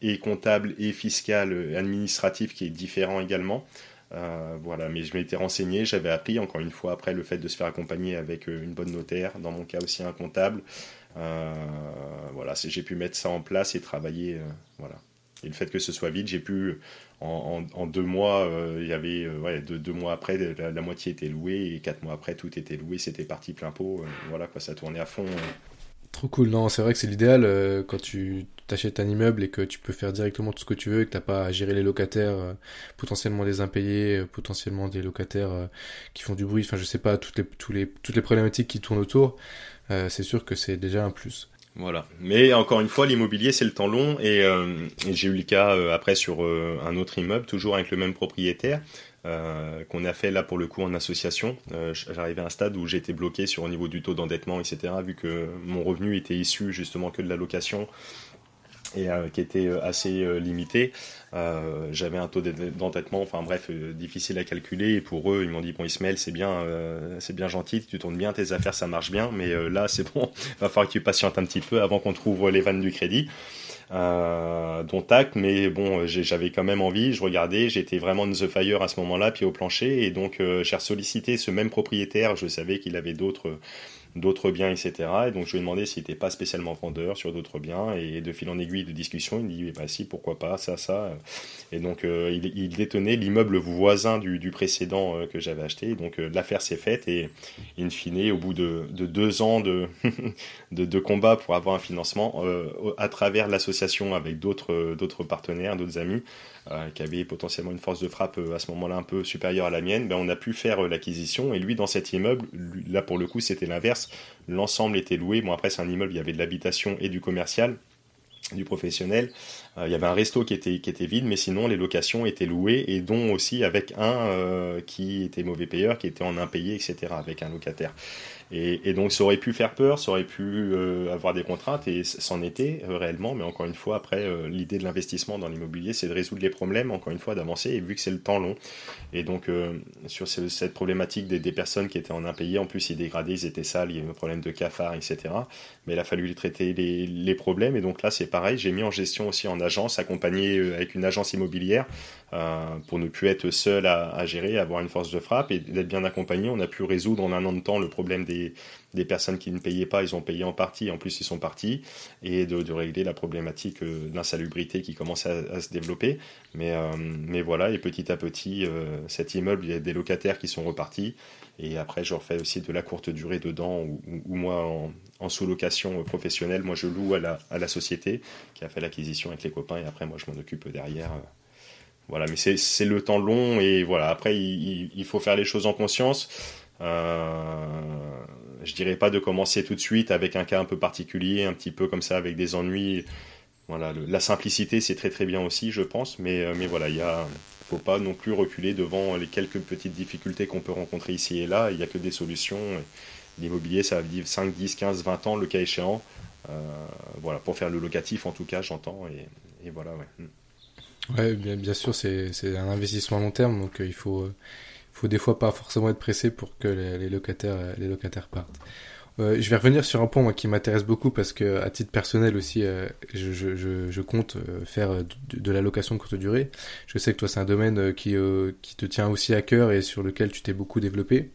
Speaker 2: et comptable et fiscal et administratif qui est différent également. Euh, voilà, mais je m'étais renseigné, j'avais appris encore une fois après le fait de se faire accompagner avec euh, une bonne notaire, dans mon cas aussi un comptable. voilà, j'ai pu mettre ça en place et travailler. voilà. Et le fait que ce soit vide, j'ai pu en, deux mois, il y avait deux, mois après, la, moitié était louée et quatre mois après, tout était loué, c'était parti plein pot. voilà, quoi, ça tournait à fond.
Speaker 1: Trop cool, non, c'est vrai que c'est l'idéal quand tu t'achètes un immeuble et que tu peux faire directement tout ce que tu veux et que t'as pas à gérer les locataires, euh, potentiellement des impayés, euh, potentiellement des locataires euh, qui font du bruit, enfin je sais pas, toutes les, toutes les problématiques qui tournent autour, c'est sûr que c'est déjà un plus.
Speaker 2: Voilà. Mais encore une fois, l'immobilier, c'est le temps long. Et, j'ai eu le cas après sur un autre immeuble, toujours avec le même propriétaire. Qu'on a fait là pour le coup en association. J'arrivais à un stade où j'étais bloqué sur au niveau du taux d'endettement, etc. Vu que mon revenu était issu justement que de la location et euh, qui était euh, assez euh, limité. J'avais un taux d'endettement, enfin bref, difficile à calculer. Et pour eux, ils m'ont dit bon Ismaël, c'est bien, c'est bien gentil, tu tournes bien tes affaires, ça marche bien, mais là c'est bon, va falloir que tu patientes un petit peu avant qu'on trouve les vannes du crédit. Euh, dont tac, mais bon, j'avais quand même envie, je regardais, j'étais vraiment the fire à ce moment-là, pied au plancher, et donc j'ai sollicité ce même propriétaire, je savais qu'il avait d'autres d'autres biens, etc. Et donc je lui ai demandé s'il n'était pas spécialement vendeur sur d'autres biens. Et de fil en aiguille de discussion, il me dit, bah si, pourquoi pas, ça, ça. Et donc euh, il, détenait l'immeuble voisin du, précédent euh, que j'avais acheté. donc euh, l'affaire s'est faite et in fine, au bout de, deux ans de, de, combat pour avoir un financement, à travers l'association avec d'autres partenaires, d'autres amis, qui avait potentiellement une force de frappe euh, à ce moment-là un peu supérieure à la mienne, ben, on a pu faire euh, l'acquisition. Et lui, dans cet immeuble, là pour le coup, c'était l'inverse. L'ensemble était loué. Bon, après, c'est un immeuble, il y avait de l'habitation et du commercial du professionnel. il y avait un resto qui était, qui était vide, mais sinon les locations étaient louées et dont aussi avec un qui était mauvais payeur, qui était en impayé, etc., avec un locataire. Et, donc ça aurait pu faire peur, ça aurait pu euh, avoir des contraintes, et c'en était euh, réellement, mais encore une fois, après, euh, l'idée de l'investissement dans l'immobilier, c'est de résoudre les problèmes, encore une fois, d'avancer, et vu que c'est le temps long, et donc sur cette problématique des, personnes qui étaient en impayé, en plus ils dégradaient, ils étaient sales, il y avait un problème de cafard, etc. Mais il a fallu traiter les, les problèmes, et donc là c'est pareil, j'ai mis en gestion aussi en agence, accompagné avec une agence immobilière, pour ne plus être seul à, à gérer, avoir une force de frappe, et d'être bien accompagné, on a pu résoudre en un an de temps le problème des des, personnes qui ne payaient pas, ils ont payé en partie, en plus ils sont partis, et de, régler la problématique euh, d'insalubrité qui commence à, se développer. Mais, euh, mais voilà, et petit à petit, euh, cet immeuble, il y a des locataires qui sont repartis, et après je refais aussi de la courte durée dedans, ou, moi en, sous-location professionnelle, moi je loue à la, à la société qui a fait l'acquisition avec les copains, et après moi je m'en occupe derrière. Voilà, mais c'est le temps long et voilà. Après, il, faut faire les choses en conscience. Euh, je dirais pas de commencer tout de suite avec un cas un peu particulier, un petit peu comme ça, avec des ennuis. Voilà, la simplicité, c'est très très bien aussi, je pense, mais, euh, mais voilà, il y a, faut pas non plus reculer devant les quelques petites difficultés qu'on peut rencontrer ici et là. Il n'y a que des solutions. L'immobilier, ça va vivre 5, 10, 15, 20 ans, le cas échéant. Euh, voilà, pour faire le locatif, en tout cas, j'entends. Et, voilà, ouais.
Speaker 1: Ouais, bien, bien sûr, c'est un investissement à long terme, donc il faut faut des fois pas forcément être pressé pour que les, locataires, euh, les locataires partent. Euh, je vais revenir sur un point moi, qui m'intéresse beaucoup parce que à titre personnel aussi, euh, je, je, je, compte faire de, la location courte durée. Je sais que toi c'est un domaine qui, qui te tient aussi à cœur et sur lequel tu t'es beaucoup développé.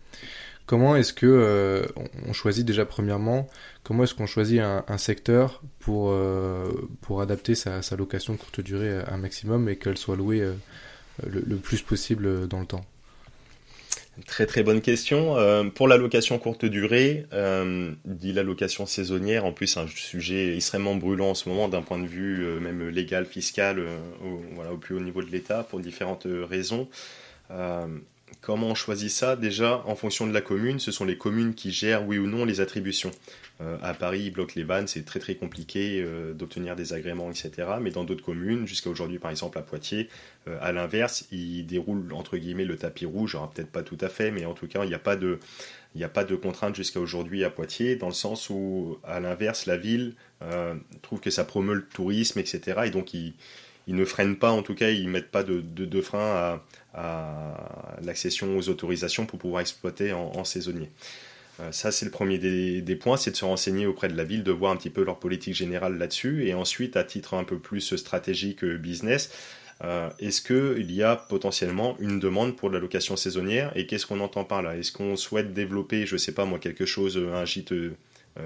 Speaker 1: Comment est-ce que on choisit déjà premièrement comment est-ce qu'on choisit un, secteur pour pour adapter sa, location courte durée un maximum et qu'elle soit louée le, le plus possible dans le temps?
Speaker 2: Très très bonne question. Euh, pour la location courte durée, euh, dit la location saisonnière, en plus un sujet extrêmement brûlant en ce moment d'un point de vue euh, même légal, fiscal, euh, au plus haut niveau de l'État pour différentes raisons. Comment on choisit ça Déjà, en fonction de la commune, ce sont les communes qui gèrent oui ou non les attributions. Euh, à Paris, ils bloquent les vannes, c'est très très compliqué euh, d'obtenir des agréments, etc. Mais dans d'autres communes, jusqu'à aujourd'hui par exemple à Poitiers, euh, à l'inverse, ils déroulent entre guillemets le tapis rouge, alors peut-être pas tout à fait, mais en tout cas il n'y a pas de il de contrainte jusqu'à aujourd'hui à Poitiers, dans le sens où, à l'inverse, la ville trouve que ça promeut le tourisme, etc. Et donc, ils, ne freinent pas, en tout cas, ils ne mettent pas de, de, frein à, l'accession aux autorisations pour pouvoir exploiter en saisonnier. Euh, ça, c'est le premier des, points, c'est de se renseigner auprès de la ville, de voir un petit peu leur politique générale là-dessus. Et ensuite, à titre un peu plus stratégique euh, business, euh, est-ce qu'il y a potentiellement une demande pour la location saisonnière? Et qu'est-ce qu'on entend par là? Est-ce qu'on souhaite développer, je ne sais pas moi, quelque chose, un gîte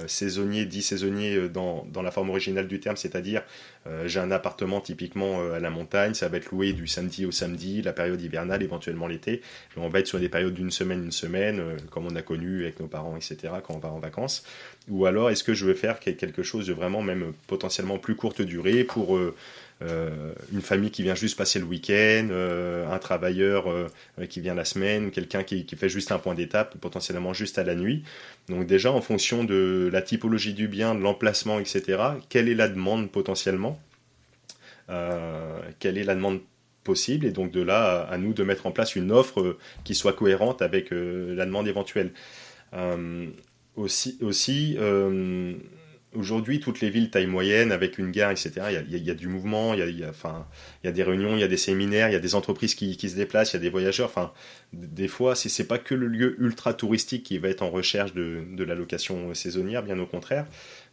Speaker 2: saisonnier, dit saisonnier euh, dans, dans, la forme originale du terme, c'est-à-dire euh, j'ai un appartement typiquement à la montagne, ça va être loué du samedi au samedi, la période hivernale, éventuellement l'été. On va être sur des périodes d'une semaine, une semaine, comme on a connu avec nos parents, etc., quand on va en vacances. Ou alors est-ce que je veux faire quelque chose de vraiment même potentiellement plus courte durée pour euh, une famille qui vient juste passer le week-end, euh, un travailleur euh, qui vient la semaine, quelqu'un qui, fait juste un point d'étape, potentiellement juste à la nuit. Donc déjà, en fonction de la typologie du bien, de l'emplacement, etc., quelle est la demande potentiellement Quelle est la demande possible et donc de là à, nous de mettre en place une offre qui soit cohérente avec la demande éventuelle. aussi, aussi aujourd'hui, toutes les villes taille moyenne, avec une gare, etc., il y a, du mouvement, il y a, des réunions, il y a des séminaires, il y a des entreprises qui, se déplacent, il y a des voyageurs. Des fois, ce n'est pas que le lieu ultra touristique qui va être en recherche de la location saisonnière, bien au contraire.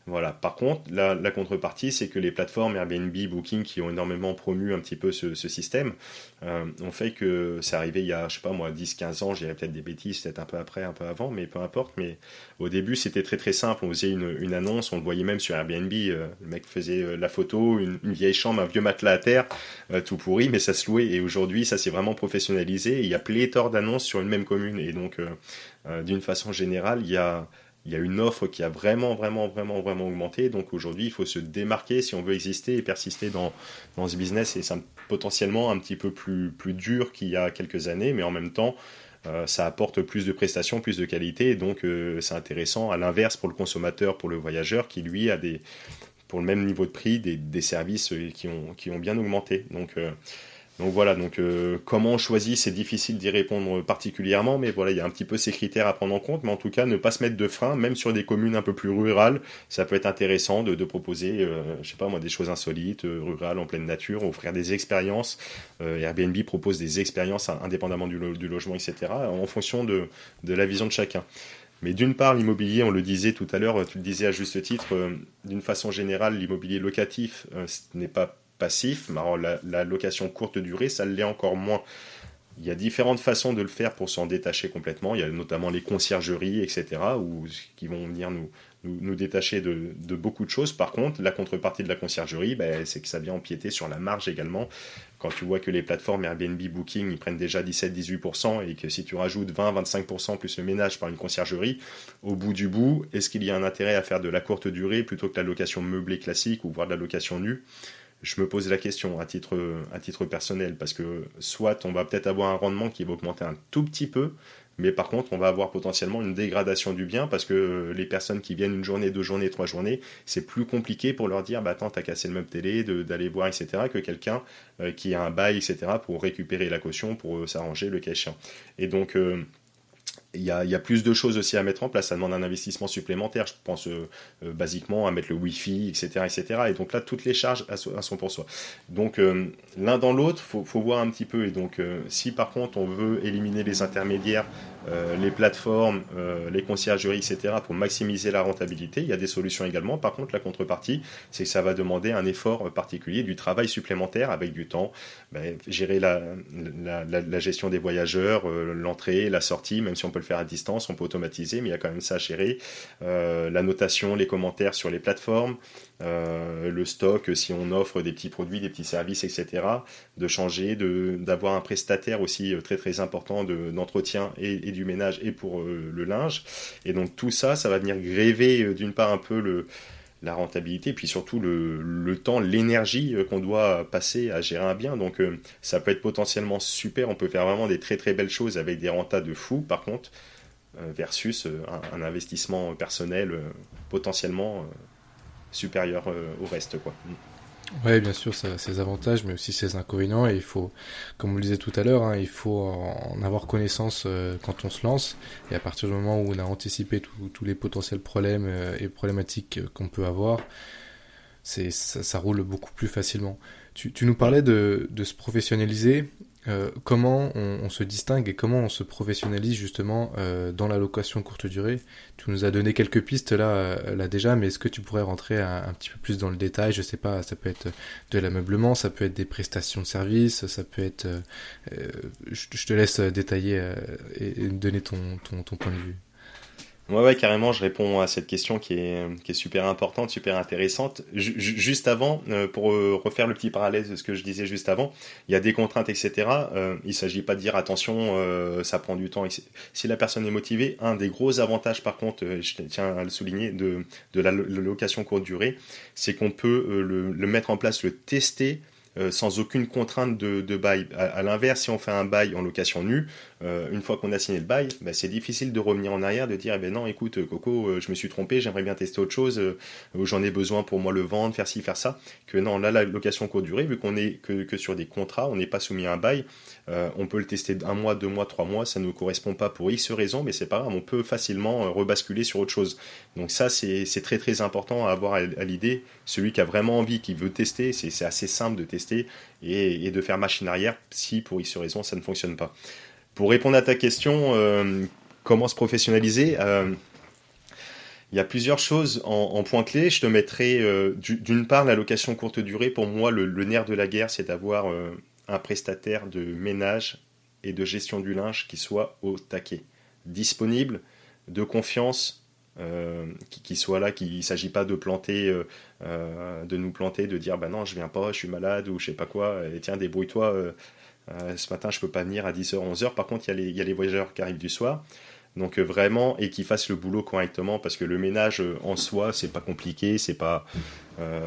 Speaker 2: Voilà. Par contre, la, contrepartie, c'est que les plateformes Airbnb, Booking, qui ont énormément promu un petit peu ce, système, euh, ont fait que c'est arrivé il y a, je sais pas moi, 10-15 ans, j'irais peut-être des bêtises, peut-être un peu après, un peu avant, mais peu importe. Mais au début, c'était très très simple. On faisait une, annonce, on le voyait même sur Airbnb. Euh, le mec faisait euh, la photo, une, vieille chambre, un vieux matelas à terre, tout pourri, mais ça se louait. Et aujourd'hui, ça s'est vraiment professionnalisé. il y a pléthore d'annonces sur une même commune. Et donc, d'une façon générale, il y a il y a une offre qui a vraiment, vraiment, vraiment, vraiment augmenté. Donc aujourd'hui, il faut se démarquer si on veut exister et persister dans, ce business. Et c'est potentiellement un petit peu plus, dur qu'il y a quelques années, mais en même temps, euh, ça apporte plus de prestations, plus de qualité. Et donc, euh, c'est intéressant à l'inverse pour le consommateur, pour le voyageur, qui lui a des, pour le même niveau de prix, des, services qui ont, qui ont bien augmenté. Donc, euh, donc voilà, donc euh, comment on choisit, c'est difficile d'y répondre particulièrement, mais voilà, il y a un petit peu ces critères à prendre en compte, mais en tout cas, ne pas se mettre de frein, même sur des communes un peu plus rurales, ça peut être intéressant de, proposer, euh, je sais pas moi, des choses insolites, euh, rurales, en pleine nature, offrir des expériences. Airbnb propose des expériences indépendamment du, logement, etc., en fonction de, de la vision de chacun. Mais d'une part, l'immobilier, on le disait tout à l'heure, tu le disais à juste titre, d'une façon générale, l'immobilier locatif, ce n'est pas passif. la, location courte durée, ça l'est encore moins. Il y a différentes façons de le faire pour s'en détacher complètement. Il y a notamment les conciergeries, etc., où, qui vont venir nous, nous, détacher de, beaucoup de choses. Par contre, la contrepartie de la conciergerie, ben, c'est que ça vient empiéter sur la marge également. Quand tu vois que les plateformes Airbnb, Booking, ils prennent déjà 17-18%, et que si tu rajoutes 20-25% plus le ménage par une conciergerie, au bout du bout, est-ce qu'il y a un intérêt à faire de la courte durée plutôt que la location meublée classique ou voire de la location nue? Je me pose la question à titre, personnel, parce que soit on va peut-être avoir un rendement qui va augmenter un tout petit peu, mais par contre on va avoir potentiellement une dégradation du bien, parce que les personnes qui viennent une journée, deux journées, trois journées, c'est plus compliqué pour leur dire, bah attends, t'as cassé le meuble télé, d'aller voir, etc., que quelqu'un euh, qui a un bail, etc., pour récupérer la caution, pour euh, s'arranger le cas Et donc... Euh, il y, a, plus de choses aussi à mettre en place. Ça demande un investissement supplémentaire. Je pense euh, euh, basiquement à mettre le Wi-Fi, etc., etc. Et donc là, toutes les charges sont pour soi. Donc euh, l'un dans l'autre, faut, faut voir un petit peu. Et donc si par contre on veut éliminer les intermédiaires, les plateformes, les conciergeries, etc., pour maximiser la rentabilité, il y a des solutions également. Par contre, la contrepartie, c'est que ça va demander un effort particulier, du travail supplémentaire avec du temps, ben, gérer la, gestion des voyageurs, l'entrée, la sortie, même si on peut le faire à distance, on peut automatiser, mais il y a quand même ça à gérer. Euh, la notation, les commentaires sur les plateformes, euh, le stock, si on offre des petits produits, des petits services, etc. De changer, d'avoir un prestataire aussi euh, très très important d'entretien et, du ménage et pour le linge. Et donc tout ça, ça va venir gréver d'une part un peu le, la rentabilité, puis surtout le, le temps, l'énergie qu'on doit passer à gérer un bien. Donc ça peut être potentiellement super, on peut faire vraiment des très très belles choses avec des rentas de fou. Par contre, euh, versus euh, un, investissement personnel euh, potentiellement supérieur au reste. Quoi.
Speaker 1: Oui, bien sûr, ça a ses avantages, mais aussi ses inconvénients. Et il faut, comme on le disait tout à l'heure, hein, il faut en avoir connaissance quand on se lance. Et à partir du moment où on a anticipé tous les potentiels problèmes et problématiques qu'on peut avoir, ça, ça, roule beaucoup plus facilement. Tu, tu nous parlais de, de se professionnaliser. Euh, comment on, se distingue et comment on se professionnalise justement euh, dans la location courte durée? Tu nous as donné quelques pistes là, euh, là déjà, mais est-ce que tu pourrais rentrer un, petit peu plus dans le détail? Je sais pas, ça peut être de l'ameublement, ça peut être des prestations de services, ça peut être. Je, te laisse détailler et, donner ton, ton, ton point de vue.
Speaker 2: Ouais, ouais, carrément, je réponds à cette question qui est, qui est super importante, super intéressante. juste avant, euh, pour euh, refaire le petit parallèle de ce que je disais juste avant, il y a des contraintes, etc. Euh, il ne s'agit pas de dire attention, ça prend du temps. Si la personne est motivée, un des gros avantages, par contre, je tiens à le souligner, de, la location courte durée, c'est qu'on peut le, le, mettre en place, le tester sans aucune contrainte de, de bail. À, l'inverse, si on fait un bail en location nue, une fois qu'on a signé le bail, bah, c'est difficile de revenir en arrière, de dire, eh ben non, écoute, Coco, je me suis trompé, j'aimerais bien tester autre chose, j'en ai besoin pour moi le vendre, faire ci, faire ça. Que non, là, la location courte durée, vu qu'on est que, sur des contrats, on n'est pas soumis à un bail, on peut le tester un mois, deux mois, trois mois, ça ne correspond pas pour X raisons, mais c'est pas grave, on peut facilement rebasculer sur autre chose. Donc ça, c'est très très important à avoir à, l'idée. Celui qui a vraiment envie, qui veut tester, c'est assez simple de tester et, de faire machine arrière si pour X raison ça ne fonctionne pas. Pour répondre à ta question, euh, comment se professionnaliser euh, il y a plusieurs choses en, point clé. Je te mettrai euh, d'une part la location courte durée. Pour moi, le, nerf de la guerre, c'est d'avoir un prestataire de ménage et de gestion du linge qui soit au taquet, disponible, de confiance, qui, soit là, qu'il ne s'agit pas de planter, de nous planter, de dire bah non, je viens pas, je suis malade ou je sais pas quoi, et tiens, débrouille-toi, ce matin je peux pas venir à 10h, 11h. Par contre, il y, a les voyageurs qui arrivent du soir. Donc vraiment, et qu'ils fassent le boulot correctement, parce que le ménage en soi, c'est pas compliqué, c'est pas. Euh,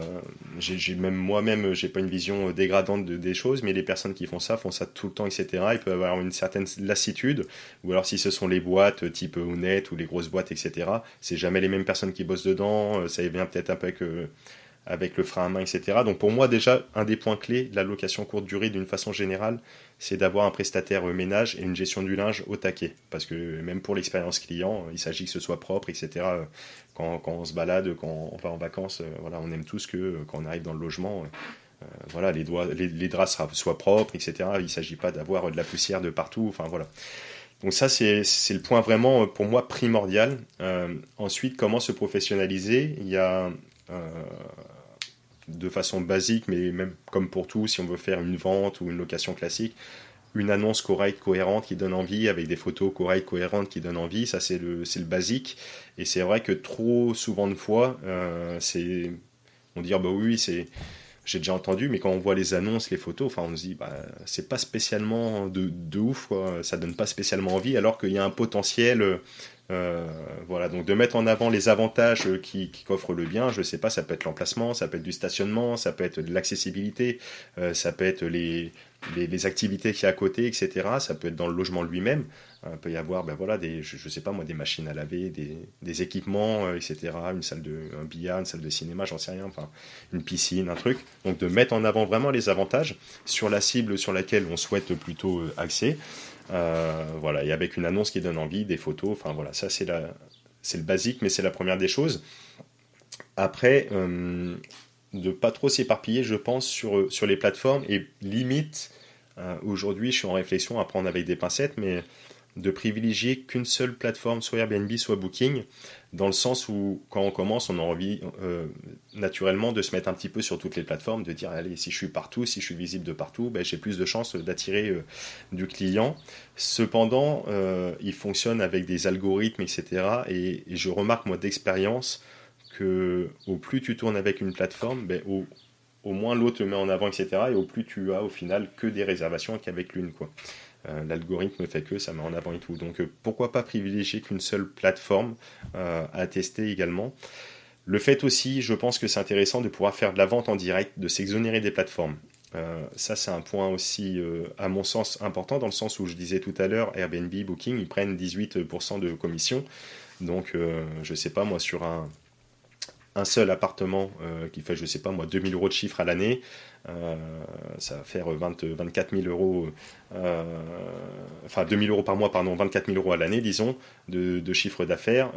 Speaker 2: même moi-même, j'ai pas une vision dégradante de, des choses, mais les personnes qui font ça font ça tout le temps, etc. Ils peuvent avoir une certaine lassitude, ou alors si ce sont les boîtes type Ounet ou les grosses boîtes, etc. C'est jamais les mêmes personnes qui bossent dedans. Ça vient peut-être un peu avec avec le frein à main, etc. Donc pour moi déjà, un des points clés de la location courte durée d'une façon générale, c'est d'avoir un prestataire ménage et une gestion du linge au taquet. Parce que même pour l'expérience client, il s'agit que ce soit propre, etc. Quand, quand, on se balade, quand on va en vacances, euh, voilà, on aime tous que euh, quand on arrive dans le logement, euh, voilà, les, draps soient propres, etc. Il ne s'agit pas d'avoir de la poussière de partout. Enfin voilà. Donc ça, c'est le point vraiment pour moi primordial. ensuite, comment se professionnaliser? Il y a de façon basique, mais même comme pour tout, si on veut faire une vente ou une location classique, une annonce correcte, cohérente, qui donne envie, avec des photos correctes, cohérentes, qui donnent envie, ça c'est le, le basique. Et c'est vrai que trop souvent de fois, euh, c'est on dit ah bah oui, c'est j'ai déjà entendu, mais quand on voit les annonces, les photos, enfin on se dit bah c'est pas spécialement de, de ouf, quoi. ça donne pas spécialement envie, alors qu'il y a un potentiel euh, voilà, donc de mettre en avant les avantages qui, qui qu'offre le bien, je sais pas, ça peut être l'emplacement, ça peut être du stationnement, ça peut être de l'accessibilité, euh, ça peut être les, les, activités qu'il y a à côté, etc. Ça peut être dans le logement lui-même. Euh, il peut y avoir, ben voilà, des, je, sais pas moi, des machines à laver, des, des équipements, etc. Une salle de, un billard, une salle de cinéma, j'en sais rien, enfin, une piscine, un truc. Donc de mettre en avant vraiment les avantages sur la cible sur laquelle on souhaite plutôt axer. Euh, voilà, et avec une annonce qui donne envie, des photos, enfin voilà, ça c'est c'est le basique, mais c'est la première des choses. Après, euh, de pas trop s'éparpiller, je pense, sur, sur les plateformes et limite, euh, aujourd'hui, je suis en réflexion à prendre avec des pincettes, mais de privilégier qu'une seule plateforme, soit Airbnb, soit Booking, dans le sens où quand on commence, on a envie euh, naturellement de se mettre un petit peu sur toutes les plateformes, de dire allez, si je suis partout, si je suis visible de partout, ben, j'ai plus de chances d'attirer euh, du client. Cependant, euh, il fonctionne avec des algorithmes, etc. Et, je remarque moi d'expérience que au plus tu tournes avec une plateforme, ben, au, moins l'autre te met en avant, etc. Et au plus tu as au final que des réservations qu'avec l'une, quoi. Euh, l'algorithme fait que ça met en avant et tout. Donc euh, pourquoi pas privilégier qu'une seule plateforme euh, à tester également? Le fait aussi, je pense que c'est intéressant de pouvoir faire de la vente en direct, de s'exonérer des plateformes. ça, c'est un point aussi, à mon sens, important, dans le sens où je disais tout à l'heure, Airbnb, Booking, ils prennent 18% de commission. Donc, je ne sais pas, moi, sur un, un seul appartement qui fait, je ne sais pas, moi, 2000 euros de chiffre à l'année, euh, ça va faire 20, 24 000 euros, euh, enfin 2 000 euros par mois, pardon, 24 000 euros à l'année, disons, de, chiffre d'affaires,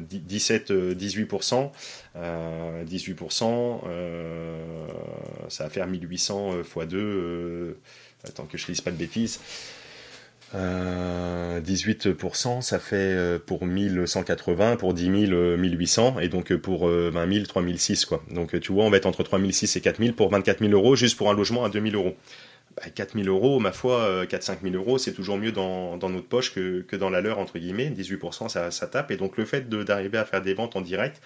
Speaker 2: 17, 18%, 18%, ça va faire 1800 x 2, attends que je lise pas de bêtises. 18%, euh, ça fait euh, pour 1180, pour 10 000, 1800, et donc euh, pour 20 000, 3006, quoi. Donc tu vois, on va être entre 3006 et 4000 pour 24 000 euros, juste pour un logement à 2000 euros. 4 bah, 000 euros, ma foi, 4-5 000 euros, c'est toujours mieux dans, notre poche que, dans la leur, entre guillemets. 18%, ça, ça tape. Et donc le fait d'arriver à faire des ventes en direct,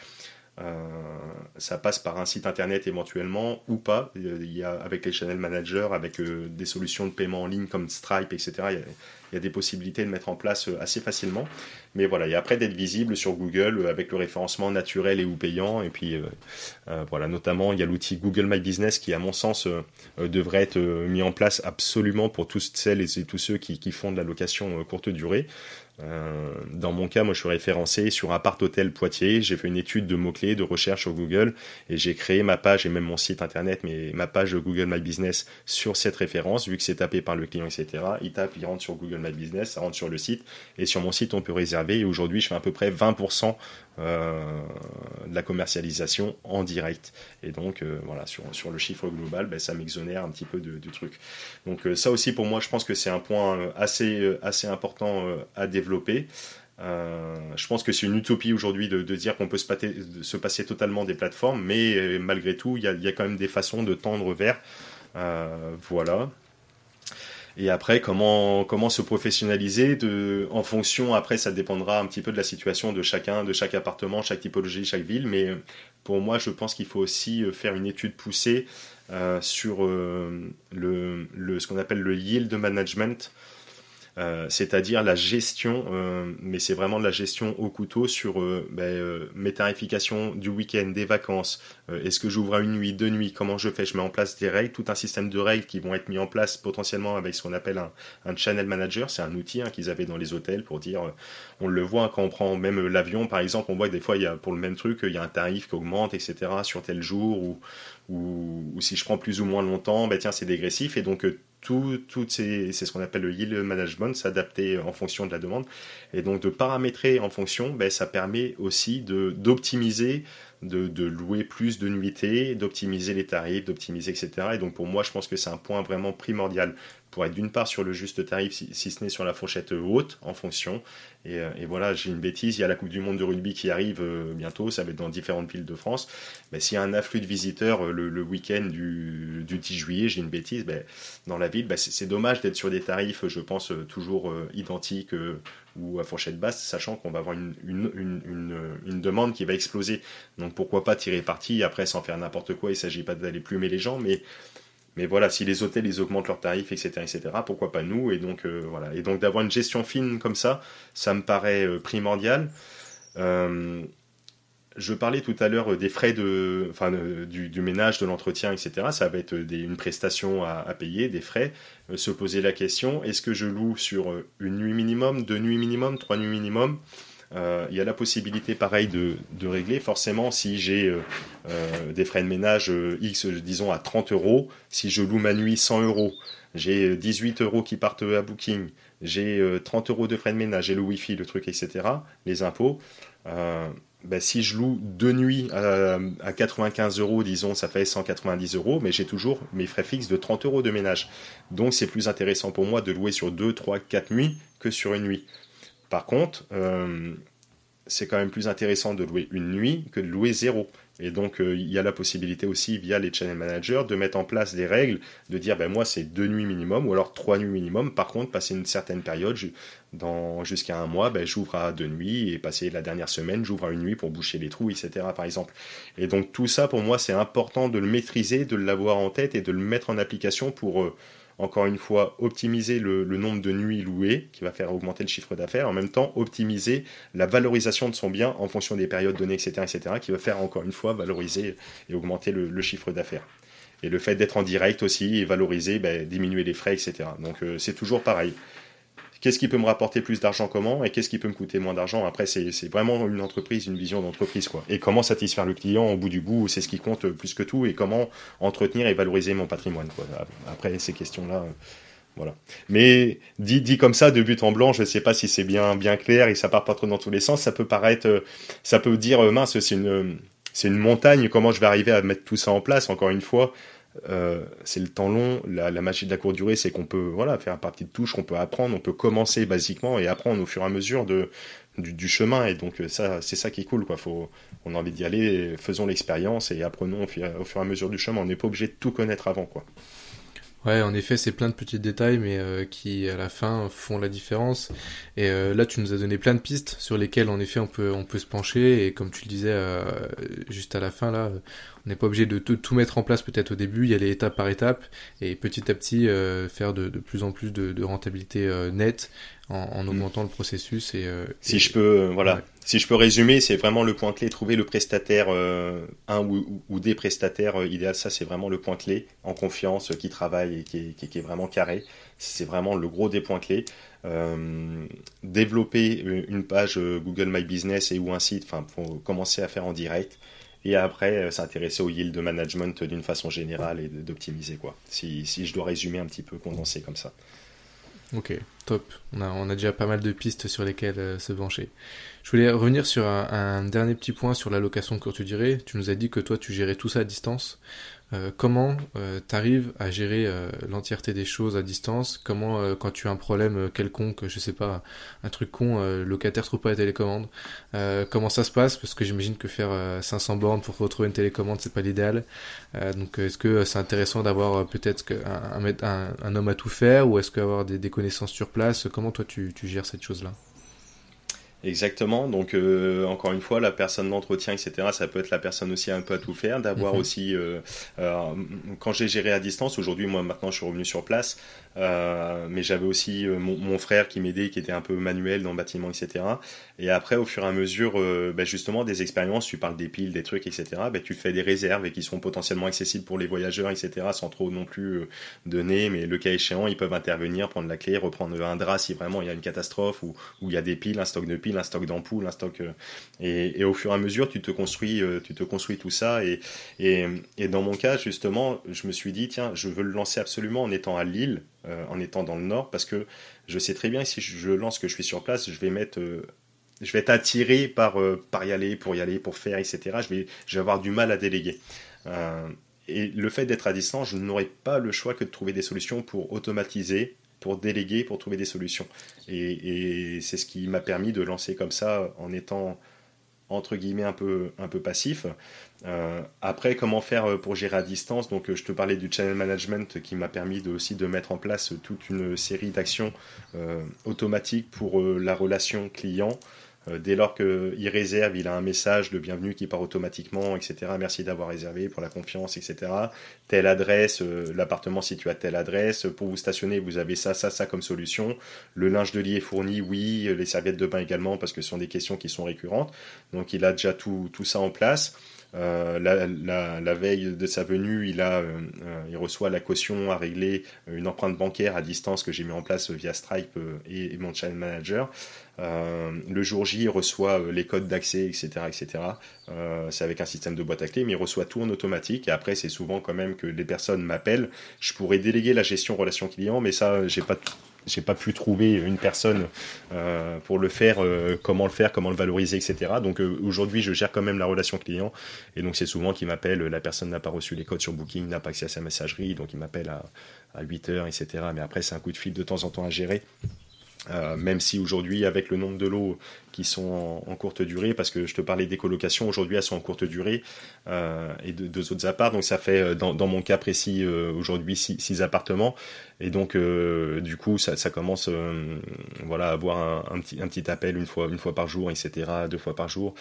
Speaker 2: ça passe par un site internet éventuellement ou pas. Il y a, avec les channel managers, avec des solutions de paiement en ligne comme Stripe, etc. Il y, a, des possibilités de mettre en place assez facilement. Mais voilà, et après d'être visible sur Google avec le référencement naturel et ou payant. Et puis voilà, notamment il y a l'outil Google My Business qui, à mon sens, devrait être mis en place absolument pour toutes celles et tous ceux qui, qui font de la location courte durée. Euh, dans mon cas, moi, je suis référencé sur Appart Hôtel Poitiers. J'ai fait une étude de mots-clés, de recherche sur Google et j'ai créé ma page et même mon site internet, mais ma page Google My Business sur cette référence, vu que c'est tapé par le client, etc. Il tape, il rentre sur Google My Business, ça rentre sur le site et sur mon site, on peut réserver. Et aujourd'hui, je fais à peu près 20% euh, de la commercialisation en direct. Et donc, euh, voilà, sur, sur le chiffre global, ben, ça m'exonère un petit peu du truc. Donc, ça aussi, pour moi, je pense que c'est un point assez, assez important à développer. Euh, je pense que c'est une utopie aujourd'hui de, dire qu'on peut se, se, passer totalement des plateformes, mais euh, malgré tout, il y, a, quand même des façons de tendre vers. Euh, voilà. Et après, comment, comment se professionnaliser en fonction, après, ça dépendra un petit peu de la situation de chacun, de chaque appartement, chaque typologie, chaque ville. Mais pour moi, je pense qu'il faut aussi faire une étude poussée sur le, le, ce qu'on appelle le yield management. Euh, c'est-à-dire la gestion, euh, mais c'est vraiment de la gestion au couteau sur euh, ben, mes tarifications du week-end, des vacances. Est-ce que j'ouvre à une nuit, deux nuits? Comment je fais? Je mets en place des règles, tout un système de règles qui vont être mis en place potentiellement avec ce qu'on appelle un, channel manager. C'est un outil hein, qu'ils avaient dans les hôtels pour dire, on le voit quand on prend même l'avion par exemple, on voit que des fois il y a, pour le même truc, il y a un tarif qui augmente, etc. sur tel jour ou, ou, si je prends plus ou moins longtemps, ben tiens c'est dégressif et donc tout, tout c'est ce qu'on appelle le yield management, s'adapter en fonction de la demande. Et donc de paramétrer en fonction, ben, ça permet aussi d'optimiser, de, de, louer plus de nuitées, d'optimiser les tarifs, d'optimiser, etc. Et donc pour moi, je pense que c'est un point vraiment primordial pour être d'une part sur le juste tarif, si, ce n'est sur la fourchette haute en fonction. Euh, et, voilà, j'ai une bêtise, il y a la Coupe du Monde de rugby qui arrive euh, bientôt, ça va être dans différentes villes de France. Mais s'il y a un afflux de visiteurs euh, le, week-end du, 10 juillet, j'ai une bêtise, ben, dans la ville, ben, c'est dommage d'être sur des tarifs, je pense, toujours identiques ou à fourchette basse, sachant qu'on va avoir une, une, demande qui va exploser. Donc pourquoi pas tirer parti, après sans faire n'importe quoi, il ne s'agit pas d'aller plumer les gens, mais mais voilà, si les hôtels ils augmentent leurs tarifs, etc., etc., pourquoi pas nous? Et donc euh, voilà, et donc d'avoir une gestion fine comme ça, ça me paraît euh, primordial. Euh, je parlais tout à l'heure des frais de, enfin, du, ménage, de l'entretien, etc. Ça va être une prestation à, payer, des frais. se poser la question est-ce que je loue sur une nuit minimum, deux nuits minimum, trois nuits minimum? Il y a la possibilité, pareil, de, régler. Forcément, si j'ai euh, euh, des frais de ménage X, disons, à 30 euros, si je loue ma nuit 100 euros, j'ai 18 euros qui partent à Booking, j'ai 30 euros de frais de ménage, j'ai le Wi-Fi, le truc, etc., les impôts. Ben, si je loue deux nuits à, 95 euros, disons, ça fait 190 euros, mais j'ai toujours mes frais fixes de 30 euros de ménage. Donc c'est plus intéressant pour moi de louer sur 2, 3, 4 nuits que sur une nuit. Par contre, euh, c'est quand même plus intéressant de louer une nuit que de louer zéro. Et donc, euh, il y a la possibilité aussi, via les channel managers, de mettre en place des règles, de dire, ben moi, c'est deux nuits minimum, ou alors trois nuits minimum. Par contre, passer une certaine période, jusqu'à un mois, ben, j'ouvre à deux nuits, et passer la dernière semaine, j'ouvre à une nuit pour boucher les trous, etc., par exemple. Et donc, tout ça, pour moi, c'est important de le maîtriser, de l'avoir en tête et de le mettre en application pour... Euh, encore une fois, optimiser le, nombre de nuits louées, qui va faire augmenter le chiffre d'affaires, en même temps optimiser la valorisation de son bien en fonction des périodes données, etc., etc., qui va faire encore une fois valoriser et augmenter le, chiffre d'affaires. Et le fait d'être en direct aussi et valoriser, ben, diminuer les frais, etc. Donc euh, c'est toujours pareil qu'est-ce qui peut me rapporter plus d'argent comment et qu'est-ce qui peut me coûter moins d'argent. Après, c'est vraiment une entreprise, une vision d'entreprise. quoi. Et comment satisfaire le client au bout du bout, c'est ce qui compte plus que tout et comment entretenir et valoriser mon patrimoine. Quoi. Après, ces questions-là. Euh, voilà. Mais dit, dit comme ça, de but en blanc, je ne sais pas si c'est bien, bien clair et ça part pas trop dans tous les sens. Ça peut paraître, ça peut dire, euh, mince, c'est une, c'est une montagne. Comment je vais arriver à mettre tout ça en place? Encore une fois, euh, c'est le temps long. La, magie de la courte durée, c'est qu'on peut voilà, faire un partie de touche, qu'on peut apprendre, on peut commencer basiquement et apprendre au fur et à mesure de, du, chemin. Et donc, ça, c'est ça qui est cool. Quoi. Faut, on a envie d'y aller, faisons l'expérience et apprenons au fur, et à mesure du chemin. On n'est pas obligé de tout connaître avant. Quoi.
Speaker 1: Ouais, en effet, c'est plein de petits détails, mais euh, qui à la fin font la différence. Et euh, là, tu nous as donné plein de pistes sur lesquelles, en effet, on peut on peut se pencher. Et comme tu le disais euh, juste à la fin, là, on n'est pas obligé de tout, mettre en place peut-être au début. Y a les étapes par étape, et petit à petit faire de, plus en plus de rentabilité nette en, mm. augmentant le processus. Et,
Speaker 2: si je peux, voilà. Si je peux résumer, c'est vraiment le point clé. Trouver le prestataire, euh, un ou, des prestataires euh, idéal, ça c'est vraiment le point clé, en confiance, qui travaille et qui est, vraiment carré. C'est vraiment le gros des points clés. Euh, développer une page Google My Business et ou un site, enfin pour commencer à faire en direct. Et après, s'intéresser au yield management d'une façon générale et d'optimiser quoi. Si, si je dois résumer un petit peu, condenser comme ça.
Speaker 1: Ok, top. On a, déjà pas mal de pistes sur lesquelles se pencher. Je voulais revenir sur un, dernier petit point sur l'allocation de courte durée. Tu nous as dit que toi, tu gérais tout ça à distance. Euh, comment euh, tu arrives à gérer euh, l'entièreté des choses à distance? Comment, quand tu as un problème quelconque, je sais pas, un truc con, locataire trouve pas la télécommande, comment ça se passe? Parce que j'imagine que faire 500 bornes pour retrouver une télécommande, c'est pas l'idéal. donc, est-ce que c'est intéressant d'avoir peut-être un, homme à tout faire ou est-ce qu'avoir des, des connaissances sur place? Comment toi, tu, tu gères cette chose-là?
Speaker 2: Exactement. Donc euh, encore une fois, la personne d'entretien, etc. Ça peut être la personne aussi un peu à tout faire, d'avoir mhm. aussi. Euh, euh, quand j'ai géré à distance, aujourd'hui, moi maintenant, je suis revenu sur place, euh, mais j'avais aussi euh, mon, mon, frère qui m'aidait, qui était un peu manuel dans le bâtiment, etc. Et après, au fur et à mesure, euh, bah, justement, des expériences, tu parles des piles, des trucs, etc. Bah, tu fais des réserves et qui sont potentiellement accessibles pour les voyageurs, etc. Sans trop non plus donner, mais le cas échéant, ils peuvent intervenir, prendre la clé, reprendre un drap si vraiment il y a une catastrophe ou où il y a des piles, un stock de piles, un stock d'ampoules, un stock. Et, et, au fur et à mesure, tu te construis, tu te construis tout ça. Et, et, et dans mon cas, justement, je me suis dit, tiens, je veux le lancer absolument en étant à Lille euh, en étant dans le nord parce que je sais très bien si je lance que je suis sur place, je vais mettre euh, je vais être attiré par, euh, par y aller, pour y aller, pour faire, etc. Je vais, avoir du mal à déléguer. et le fait d'être à distance, je n'aurai pas le choix que de trouver des solutions pour automatiser, pour déléguer, pour trouver des solutions. Et c'est ce qui m'a permis de lancer comme ça en étant entre guillemets un peu, un peu passif. Euh, après, comment faire euh, pour gérer à distance? Donc, euh, je te parlais du channel management qui m'a permis aussi de mettre en place toute une série d'actions automatiques pour la relation client. Euh, dès lors qu'il réserve, il a un message de bienvenue qui part automatiquement, etc. Merci d'avoir réservé pour la confiance, etc. Telle adresse, euh, l'appartement situé à telle adresse. Pour vous stationner, vous avez ça, ça, ça comme solution. Le linge de lit est fourni, oui. Les serviettes de bain également, parce que ce sont des questions qui sont récurrentes. Donc il a déjà tout, tout ça en place. Euh, la, veille de sa venue, il, a, il reçoit la caution à régler une empreinte bancaire à distance que j'ai mis en place via Stripe et, et mon channel manager. Euh, le jour J, il reçoit euh, les codes d'accès, etc. etc. Euh, c'est avec un système de boîte à clés, mais il reçoit tout en automatique. Et après, c'est souvent quand même que les personnes m'appellent. Je pourrais déléguer la gestion relation client, mais ça, j'ai pas j'ai pas pu trouver une personne pour le faire, comment le faire, comment le valoriser, etc. Donc aujourd'hui, je gère quand même la relation client, et donc c'est souvent qu'il m'appelle, la personne n'a pas reçu les codes sur Booking, n'a pas accès à sa messagerie, donc il m'appelle à, à 8 heures, etc. Mais après, c'est un coup de fil de temps en temps à gérer. Euh, même si aujourd'hui, avec le nombre de lots qui sont en, courte durée, parce que je te parlais des colocations, aujourd'hui elles sont en courte durée, euh, et de deux autres apparts, donc ça fait, euh, dans, mon cas précis, aujourd'hui six, appartements, et donc du coup ça, commence voilà, à avoir un, petit, un petit appel une fois, une fois par jour, etc., deux fois par jour,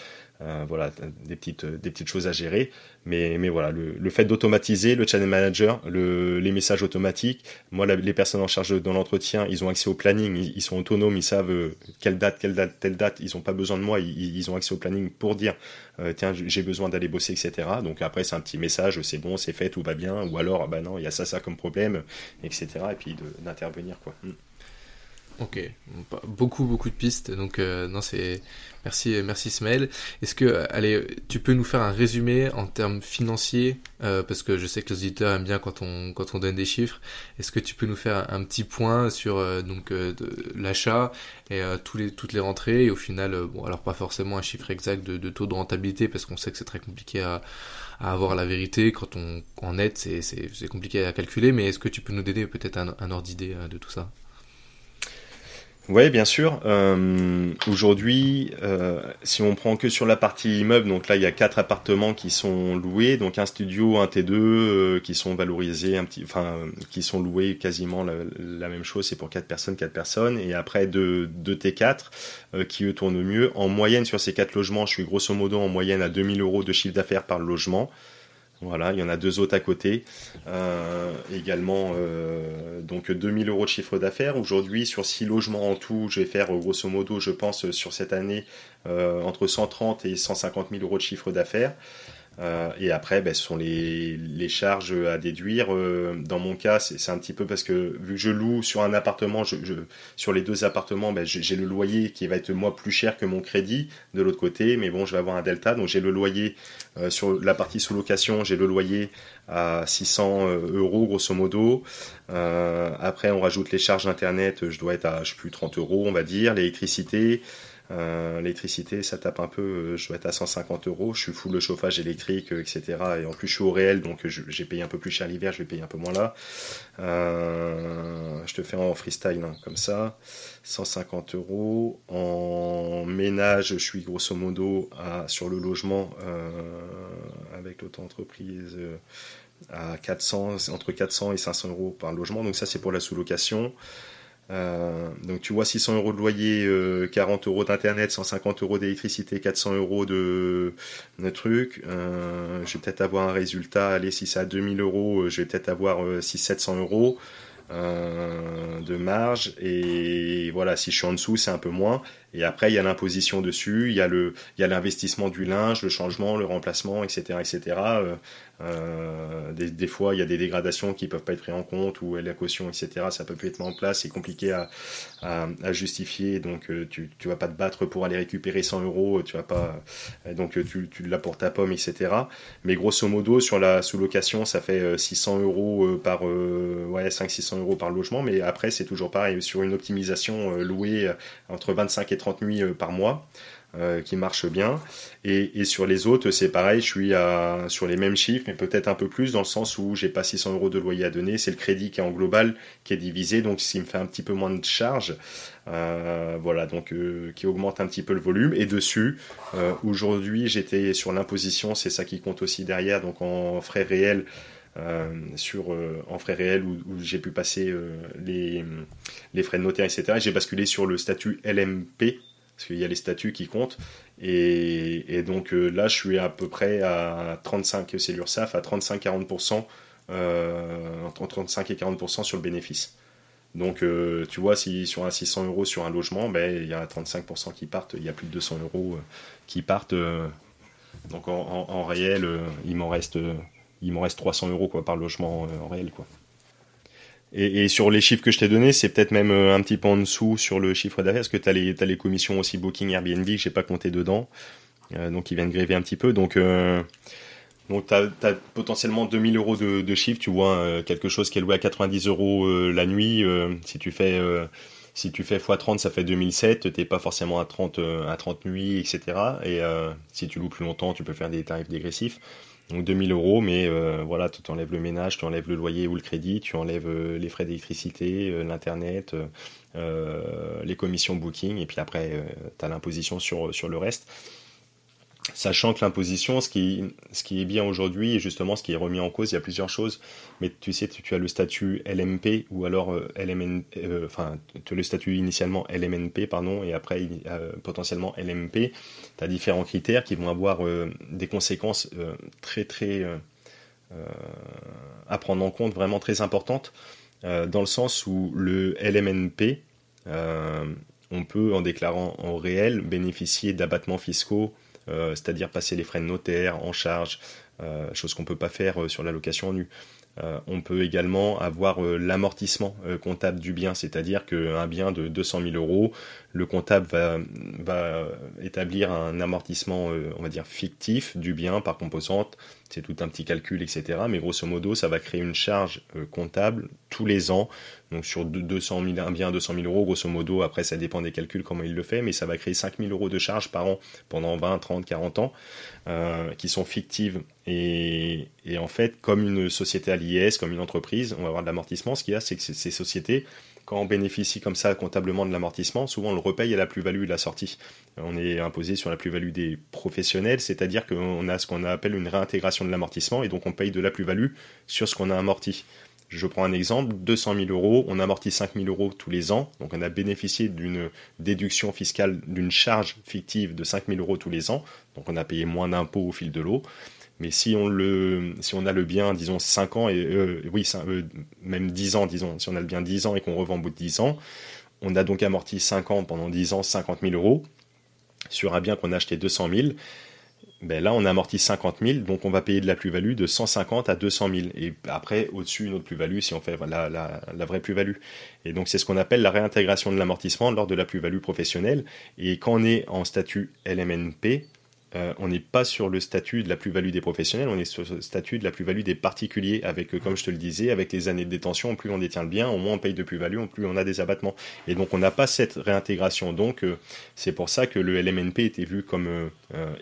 Speaker 2: voilà, des petites, des petites choses à gérer, mais, mais voilà, le, fait d'automatiser le channel manager, le, les messages automatiques, moi les personnes en charge dans l'entretien, ils ont accès au planning, ils, ils sont autonomes, ils savent quelle date, quelle date, telle date, ils n'ont pas besoin de moi, ils, ont accès au planning pour dire euh, tiens j'ai besoin d'aller bosser, etc. Donc après c'est un petit message, c'est bon, c'est fait, tout va bien, ou alors bah non il y a ça ça comme problème, etc. Et puis d'intervenir quoi. Hmm.
Speaker 1: Ok, beaucoup beaucoup de pistes. Donc euh, non, c'est merci merci Ismaël. Est-ce que allez, tu peux nous faire un résumé en termes financiers euh, parce que je sais que les auditeurs aiment bien quand on quand on donne des chiffres. Est-ce que tu peux nous faire un, petit point sur euh, donc l'achat et tous les toutes les rentrées? Et au final bon alors pas forcément un chiffre exact de, taux de rentabilité parce qu'on sait que c'est très compliqué à, à avoir la vérité quand on en net c'est c'est compliqué à calculer mais est-ce que tu peux nous donner peut-être un ordre d'idée de tout ça?
Speaker 2: Oui, bien sûr. Euh, aujourd'hui, euh, si on prend que sur la partie immeuble, donc là il y a quatre appartements qui sont loués, donc un studio, un T2 euh, qui sont valorisés, un petit, enfin qui sont loués quasiment la, même chose, c'est pour quatre personnes, quatre personnes, et après deux, deux T4 qui eux tournent mieux. En moyenne sur ces quatre logements, je suis grosso modo en moyenne à 2000 euros de chiffre d'affaires par logement. Voilà, il y en a deux autres à côté. Euh, également, euh, donc 2000 euros de chiffre d'affaires. Aujourd'hui, sur six logements en tout, je vais faire grosso modo, je pense, sur cette année, euh, entre 130 et 150 000 euros de chiffre d'affaires. Euh, et après, ben, ce sont les, charges à déduire. Euh, dans mon cas, c'est un petit peu parce que vu que je loue sur un appartement, sur les deux appartements, ben, j'ai le loyer qui va être moi plus cher que mon crédit de l'autre côté. Mais bon, je vais avoir un delta. Donc j'ai le loyer euh, sur la partie sous location, j'ai le loyer à 600 euros grosso modo. après, on rajoute les charges internet. Je dois être à je sais plus 30 euros, on va dire. L'électricité. Euh, l'électricité, ça tape un peu, euh, je dois être à 150 euros, je suis full le chauffage électrique, euh, etc. Et en plus, je suis au réel, donc j'ai payé un peu plus cher l'hiver, je vais payer un peu moins là. je te fais en freestyle, hein, comme ça. 150 euros. En ménage, je suis grosso modo à, sur le logement avec l'auto-entreprise à 400, entre 400 et 500 euros par logement. Donc ça, c'est pour la sous-location. Euh, donc tu vois 600 euros de loyer, 40 euh, euros d'internet, 150 euros d'électricité, 400 euros de, de trucs. Euh, je vais peut-être avoir un résultat. Allez, si c'est à 2000 euros, je vais peut-être avoir 600-700 euros. de marge et voilà si je suis en dessous c'est un peu moins et après il y a l'imposition dessus il y a le il y a l'investissement du linge le changement le remplacement etc etc euh, des, des, fois, il y a des dégradations qui peuvent pas être prises en compte ou la caution, etc. Ça peut plus être mis en place. C'est compliqué à, à, à, justifier. Donc, euh, tu, tu vas pas te battre pour aller récupérer 100 euros. Tu vas pas. Euh, donc, tu, tu l'as pour ta pomme, etc. Mais grosso modo, sur la sous-location, ça fait 600 euros par ouais 500-600 euros par logement. Mais après, c'est toujours pareil sur une optimisation louée entre 25 et 30 nuits par mois. Euh, qui marche bien. Et, et sur les autres, c'est pareil, je suis à, sur les mêmes chiffres, mais peut-être un peu plus, dans le sens où j'ai pas 600 euros de loyer à donner. C'est le crédit qui est en global, qui est divisé, donc s'il me fait un petit peu moins de charges, euh, voilà, donc euh, qui augmente un petit peu le volume. Et dessus, euh, aujourd'hui, j'étais sur l'imposition, c'est ça qui compte aussi derrière, donc en frais réels. Euh, sur euh, en frais réels où, où j'ai pu passer euh, les, les frais de notaire, etc. J'ai basculé sur le statut LMP, parce qu'il y a les statuts qui comptent. Et, donc euh, là, je suis à peu près à 35, c'est l'URSAF, à 35-40%, euh, entre 35 et 40% sur le bénéfice. Donc, euh, tu vois, si sur un 600 euros sur un logement, ben, il y a 35% qui partent, il y a plus de 200 euros qui partent. donc, en, réel, il m'en reste, il m'en reste 300 euros quoi, par logement en réel. Et, et, sur les chiffres que je t'ai donnés, c'est peut-être même euh, un petit peu en dessous sur le chiffre d'affaires, parce que tu as les, commissions aussi Booking, Airbnb, que j'ai pas compté dedans, euh, donc ils viennent gréver un petit peu. Donc, euh, donc tu as, potentiellement 2000 euros de, de chiffre, tu vois, euh, quelque chose qui est loué à 90 euros la nuit. si tu fais si tu fais x30, ça fait 2007, t'es pas forcément à 30, à 30 nuits, etc. Et si tu loues plus longtemps, tu peux faire des tarifs dégressifs. Donc 2000 euros, mais euh, voilà, tu enlèves le ménage, tu enlèves le loyer ou le crédit, tu enlèves euh, les frais d'électricité, euh, l'internet, les commissions booking, et puis après, tu as l'imposition sur, sur le reste. Sachant que l'imposition, ce qui, est bien aujourd'hui, et justement ce qui est remis en cause, il y a plusieurs choses, mais tu sais, tu, as le statut LMP ou alors euh, LMN, euh, enfin, tu as le statut initialement LMNP, pardon, et après euh, potentiellement LMP. Tu as différents critères qui vont avoir des conséquences très, très à prendre en compte, vraiment très importantes, dans le sens où le LMNP, on peut, en déclarant en réel, bénéficier d'abattements fiscaux c'est-à-dire passer les frais de notaire en charge, euh, chose qu'on ne peut pas faire euh, sur la location nue. on peut également avoir l'amortissement comptable du bien, c'est-à-dire qu'un bien de 200 000 euros, le comptable va, établir un amortissement, on va dire, fictif du bien par composante. C'est tout un petit calcul, etc. Mais grosso modo, ça va créer une charge comptable tous les ans donc sur 200 000, un bien 200 000 euros, grosso modo, après ça dépend des calculs, comment il le fait, mais ça va créer 5 000 euros de charges par an pendant 20, 30, 40 ans, euh, qui sont fictives. Et, et, en fait, comme une société à l'IS, comme une entreprise, on va avoir de l'amortissement. Ce qu'il y a, c'est que ces sociétés quand on bénéficie comme ça comptablement de l'amortissement, souvent on le repaye à la plus-value de la sortie. On est imposé sur la plus-value des professionnels, c'est-à-dire qu'on a ce qu'on appelle une réintégration de l'amortissement et donc on paye de la plus-value sur ce qu'on a amorti. Je prends un exemple, 200 000 euros, on amortit 5 000 euros tous les ans, donc on a bénéficié d'une déduction fiscale, d'une charge fictive de 5 000 euros tous les ans, donc on a payé moins d'impôts au fil de l'eau. Mais si on, a le bien, disons 5 ans, et euh, oui, euh, même 10 ans, disons, si on a le bien 10 ans et qu'on revend au bout de 10 ans, on a donc amorti 5 ans pendant 10 ans 50 000 euros sur un bien qu'on a acheté 200 000. Ben là, on a amorti 50 000, donc on va payer de la plus-value de 150 à 200 000. Et après, au-dessus, une autre plus-value si on fait la, la, la vraie plus-value. Et donc, c'est ce qu'on appelle la réintégration de l'amortissement lors de la plus-value professionnelle. Et quand on est en statut LMNP, euh, on n'est pas sur le statut de la plus-value des professionnels, on est sur le statut de la plus-value des particuliers, avec, euh, comme je te le disais, avec les années de détention, plus on détient le bien, au moins on paye de plus-value, plus on a des abattements. Et donc on n'a pas cette réintégration. Donc euh, c'est pour ça que le LMNP était vu comme,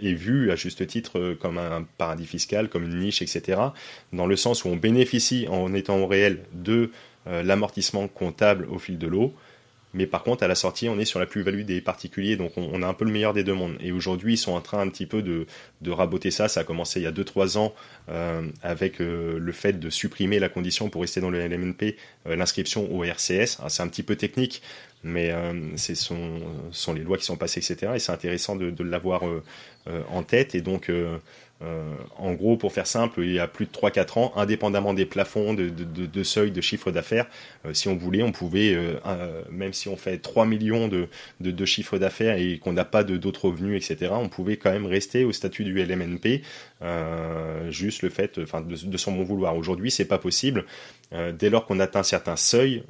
Speaker 2: est vu à juste titre comme un paradis fiscal, comme une niche, etc. Dans le sens où on bénéficie en étant au réel de l'amortissement comptable au fil de l'eau, mais par contre, à la sortie, on est sur la plus-value des particuliers, donc on, a un peu le meilleur des deux mondes. Et aujourd'hui, ils sont en train un petit peu de, raboter ça. Ça a commencé il y a 2-3 ans euh, avec euh, le fait de supprimer la condition pour rester dans le LMNP, euh, l'inscription au RCS. C'est un petit peu technique, mais ce sont, sont, les lois qui sont passées, etc. Et c'est intéressant de, de l'avoir en tête. Et donc, euh, en gros, pour faire simple, il y a plus de 3-4 ans, indépendamment des plafonds de, de, de seuil de chiffre d'affaires, euh, si on voulait, on pouvait, euh, même si on fait 3 millions de, de chiffre d'affaires et qu'on n'a pas d'autres revenus, etc., on pouvait quand même rester au statut du LMNP, juste le fait enfin, de, son bon vouloir. Aujourd'hui, c'est pas possible. dès lors qu'on atteint un certain seuil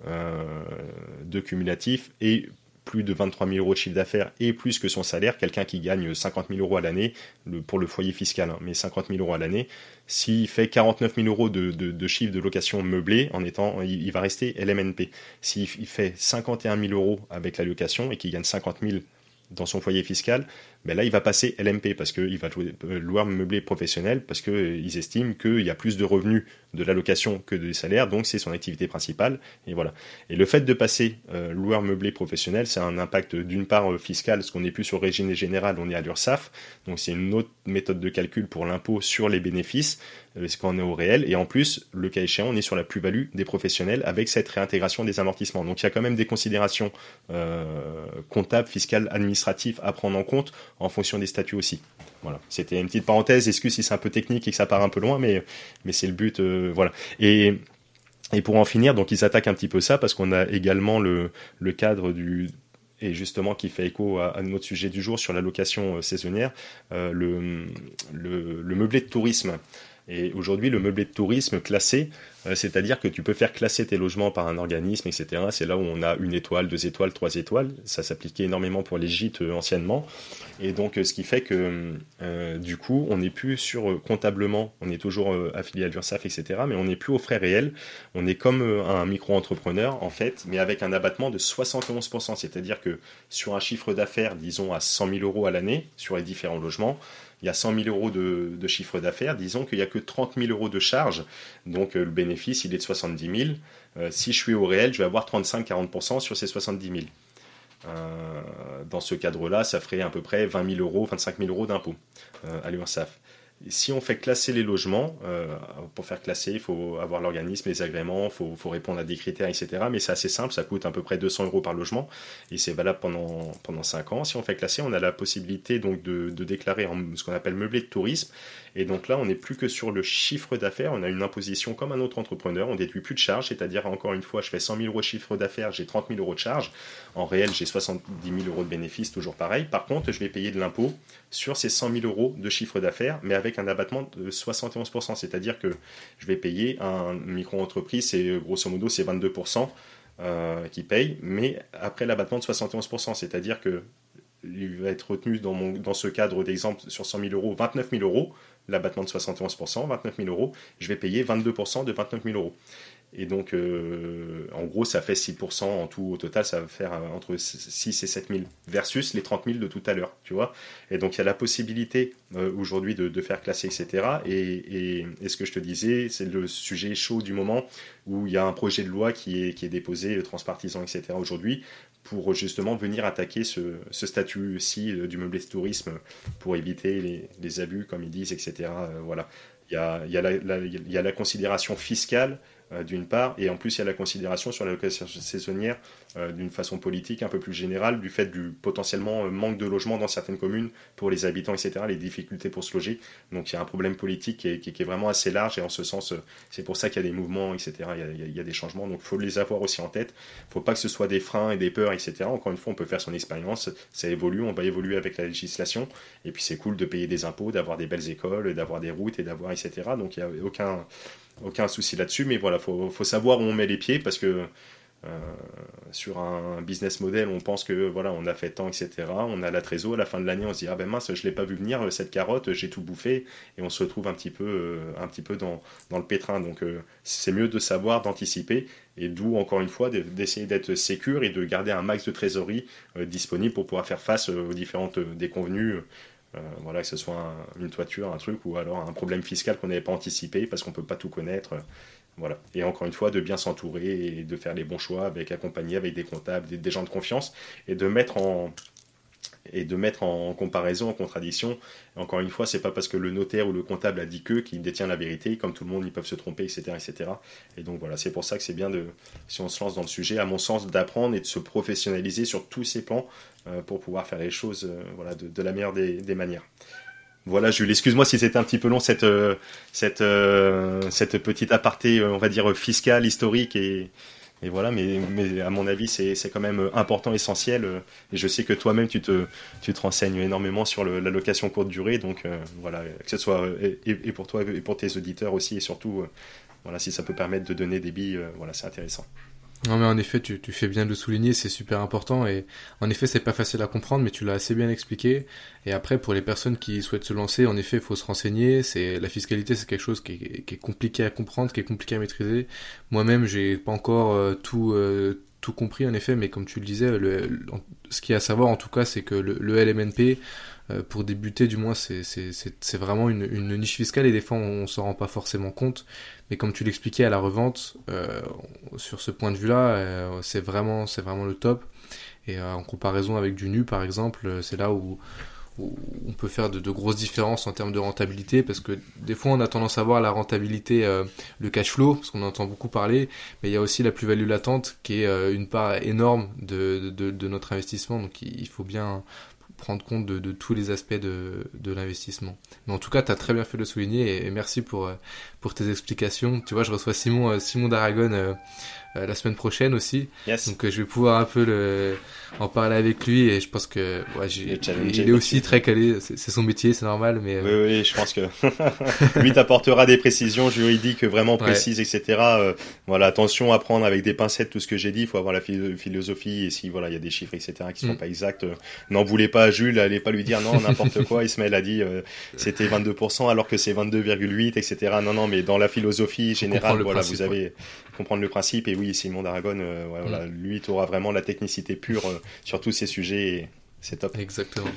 Speaker 2: de cumulatif et plus de 23 000 euros de chiffre d'affaires et plus que son salaire, quelqu'un qui gagne 50 000 euros à l'année, pour le foyer fiscal, hein, mais 50 000 euros à l'année, s'il fait 49 000 euros de, de, chiffre de location meublé, en étant, il, va rester LMNP. S'il fait 51 000 euros avec la location et qu'il gagne 50 000 dans son foyer fiscal, ben là il va passer LMP parce qu'il va euh, louer meublé professionnel parce qu'ils euh, estiment qu'il y a plus de revenus de l'allocation que des salaires, donc c'est son activité principale. Et voilà. Et le fait de passer euh, loueur meublé professionnel, c'est un impact d'une part euh, fiscal, parce qu'on n'est plus sur régime général, on est à l'URSSAF, donc c'est une autre méthode de calcul pour l'impôt sur les bénéfices, parce qu'on est au réel, et en plus, le cas échéant, on est sur la plus-value des professionnels avec cette réintégration des amortissements. Donc il y a quand même des considérations comptables, fiscales, administratives à prendre en compte en fonction des statuts aussi. Voilà, c'était une petite parenthèse. Excuse si c'est un peu technique et que ça part un peu loin, mais mais c'est le but. Euh, voilà. Et et pour en finir, donc ils attaquent un petit peu ça parce qu'on a également le le cadre du et justement qui fait écho à, notre sujet du jour sur la location euh, saisonnière, euh, le, le, le meublé de tourisme. Et aujourd'hui, le meublé de tourisme classé, euh, c'est-à-dire que tu peux faire classer tes logements par un organisme, etc. C'est là où on a une étoile, deux étoiles, trois étoiles. Ça s'appliquait énormément pour les gîtes euh, anciennement. Et donc, euh, ce qui fait que, du coup, on n'est plus sur comptablement, on est toujours affilié à l'URSSAF, etc. Mais on n'est plus aux frais réels. On est comme un micro-entrepreneur, en fait, mais avec un abattement de 71%. C'est-à-dire que sur un chiffre d'affaires, disons, à 100 000 euros à l'année, sur les différents logements, il y a 100 000 euros de, chiffre d'affaires, disons qu'il n'y a que 30 000 euros de charges, donc euh, le bénéfice il est de 70 000. Euh, si je suis au réel, je vais avoir 35-40% sur ces 70 000. Euh, dans ce cadre-là, ça ferait à peu près 20 000 euros, 25 000 euros d'impôts à l'URSSAF si on fait classer les logements, euh, pour faire classer, il faut avoir l'organisme, les agréments, il faut, répondre à des critères, etc. Mais c'est assez simple, ça coûte à peu près 200 euros par logement et c'est valable pendant, pendant 5 ans. Si on fait classer, on a la possibilité donc de, de déclarer en, ce qu'on appelle meublé de tourisme et donc là, on n'est plus que sur le chiffre d'affaires. On a une imposition comme un autre entrepreneur. On déduit plus de charges, c'est-à-dire, encore une fois, je fais 100 000 euros de chiffre d'affaires, j'ai 30 000 euros de charges. En réel, j'ai 70 000 euros de bénéfices, toujours pareil. Par contre, je vais payer de l'impôt sur ces 100 000 euros de chiffre d'affaires, mais avec un abattement de 71%. C'est-à-dire que je vais payer un micro-entreprise, c'est grosso modo, c'est 22%. Euh, qui paye, mais après l'abattement de 71%, c'est-à-dire que il va être retenu dans, mon, dans ce cadre d'exemple sur 100 000 euros, 29 000 euros, l'abattement de 71%, 29 000 euros, je vais payer 22% de 29 000 euros. Et donc, euh, en gros, ça fait 6% en tout. Au total, ça va faire euh, entre 6 et 7 000 versus les 30 000 de tout à l'heure, tu vois. Et donc, il y a la possibilité euh, aujourd'hui de, faire classer, etc. Et, ce que je te disais, c'est le sujet chaud du moment où il y a un projet de loi qui est, qui est déposé, transpartisan, etc. aujourd'hui pour justement venir attaquer ce, statut-ci du meublé de tourisme pour éviter les, abus, comme ils disent, etc. voilà. Il y a, il y a la considération fiscale d'une part, et en plus il y a la considération sur la location saisonnière euh, d'une façon politique un peu plus générale, du fait du potentiellement euh, manque de logement dans certaines communes pour les habitants, etc., les difficultés pour se loger. Donc il y a un problème politique qui est, qui est vraiment assez large, et en ce sens, c'est pour ça qu'il y a des mouvements, etc., il y a, il y a des changements, donc il faut les avoir aussi en tête. Il ne faut pas que ce soit des freins et des peurs, etc. Encore une fois, on peut faire son expérience, ça évolue, on va évoluer avec la législation, et puis c'est cool de payer des impôts, d'avoir des belles écoles, d'avoir des routes, et d'avoir, etc. Donc il n'y a aucun aucun souci là-dessus, mais voilà, faut, faut savoir où on met les pieds parce que euh, sur un business model, on pense que voilà, on a fait tant, etc. On a la trésor, à la fin de l'année, on se dit ah ben mince, je l'ai pas vu venir cette carotte, j'ai tout bouffé, et on se retrouve un petit peu, euh, un petit peu dans, dans le pétrin. Donc euh, c'est mieux de savoir, d'anticiper, et d'où encore une fois d'essayer d'être sécure et de garder un max de trésorerie disponible pour pouvoir faire face aux différentes déconvenues euh, voilà, que ce soit une toiture, un truc, ou alors un problème fiscal qu'on n'avait pas anticipé parce qu'on ne peut pas tout connaître. Voilà. Et encore une fois, de bien s'entourer et de faire les bons choix avec accompagné avec des comptables, des gens de confiance, et de mettre en, et de mettre en comparaison, en contradiction. encore une fois, c'est pas parce que le notaire ou le comptable a dit que qu'il détient la vérité, comme tout le monde, ils peuvent se tromper, etc., etc. Et donc voilà, c'est pour ça que c'est bien de, si on se lance dans le sujet, à mon sens, d'apprendre et de se professionnaliser sur tous ces plans euh, pour pouvoir faire les choses, euh, voilà, de, la meilleure des, manières. Voilà, Jules, excuse-moi si c'était un petit peu long cette, euh, cette, cette petite aparté, on va dire, fiscale, historique et, et voilà, mais, mais à mon avis, c'est quand même important, essentiel. Euh, et je sais que toi-même, tu te, tu te renseignes énormément sur le, la location courte durée. Donc euh, voilà, que ce soit et, pour toi et pour tes auditeurs aussi, et surtout, euh, voilà, si ça peut permettre de donner des billes, voilà, c'est intéressant.
Speaker 1: Non mais en effet, tu, tu fais bien de le souligner, c'est super important et en effet c'est pas facile à comprendre, mais tu l'as assez bien expliqué. Et après pour les personnes qui souhaitent se lancer, en effet il faut se renseigner. C'est la fiscalité, c'est quelque chose qui est, qui est, compliqué à comprendre, qui est compliqué à maîtriser. Moi-même j'ai pas encore euh, tout euh, tout compris en effet, mais comme tu le disais, le, ce qu'il y a à savoir en tout cas, c'est que le, LMNP pour débuter, du moins, c'est vraiment une, niche fiscale et des fois on, s'en rend pas forcément compte. Mais comme tu l'expliquais à la revente, euh, sur ce point de vue-là, euh, c'est vraiment, le top. Et en comparaison avec du nu, par exemple, c'est là où, on peut faire de, grosses différences en termes de rentabilité parce que des fois on a tendance à voir la rentabilité, le cash flow, parce qu'on entend beaucoup parler, mais il y a aussi la plus-value latente qui est une part énorme de, notre investissement. Donc il faut bien prendre compte de, tous les aspects de, l'investissement. Mais en tout cas, tu as très bien fait de le souligner et, merci pour, euh, pour tes explications. Tu vois, je reçois Simon, euh, Simon d'Aragon euh, la semaine prochaine aussi. Donc je vais pouvoir un peu le, en parler avec lui et je pense que ouais, il est aussi très calé, c'est son métier, c'est normal. Mais
Speaker 2: oui, oui, je pense que lui t'apportera des précisions juridiques vraiment précises, etc. Euh, voilà, attention à prendre avec des pincettes tout ce que j'ai dit. Il faut avoir la philosophie et si voilà, il y a des chiffres, etc. qui sont mm. pas exacts, euh, n'en voulez pas à Jules, allez pas lui dire non n'importe quoi. Ismaël a dit euh, c'était 22% alors que c'est 22,8, etc. Non, non, mais dans la philosophie générale, voilà, vous avez comprendre le principe et oui, Simon d'Aragon, voilà, mm. lui, tu auras vraiment la technicité pure sur tous ces sujets. C'est top.
Speaker 1: Exactement.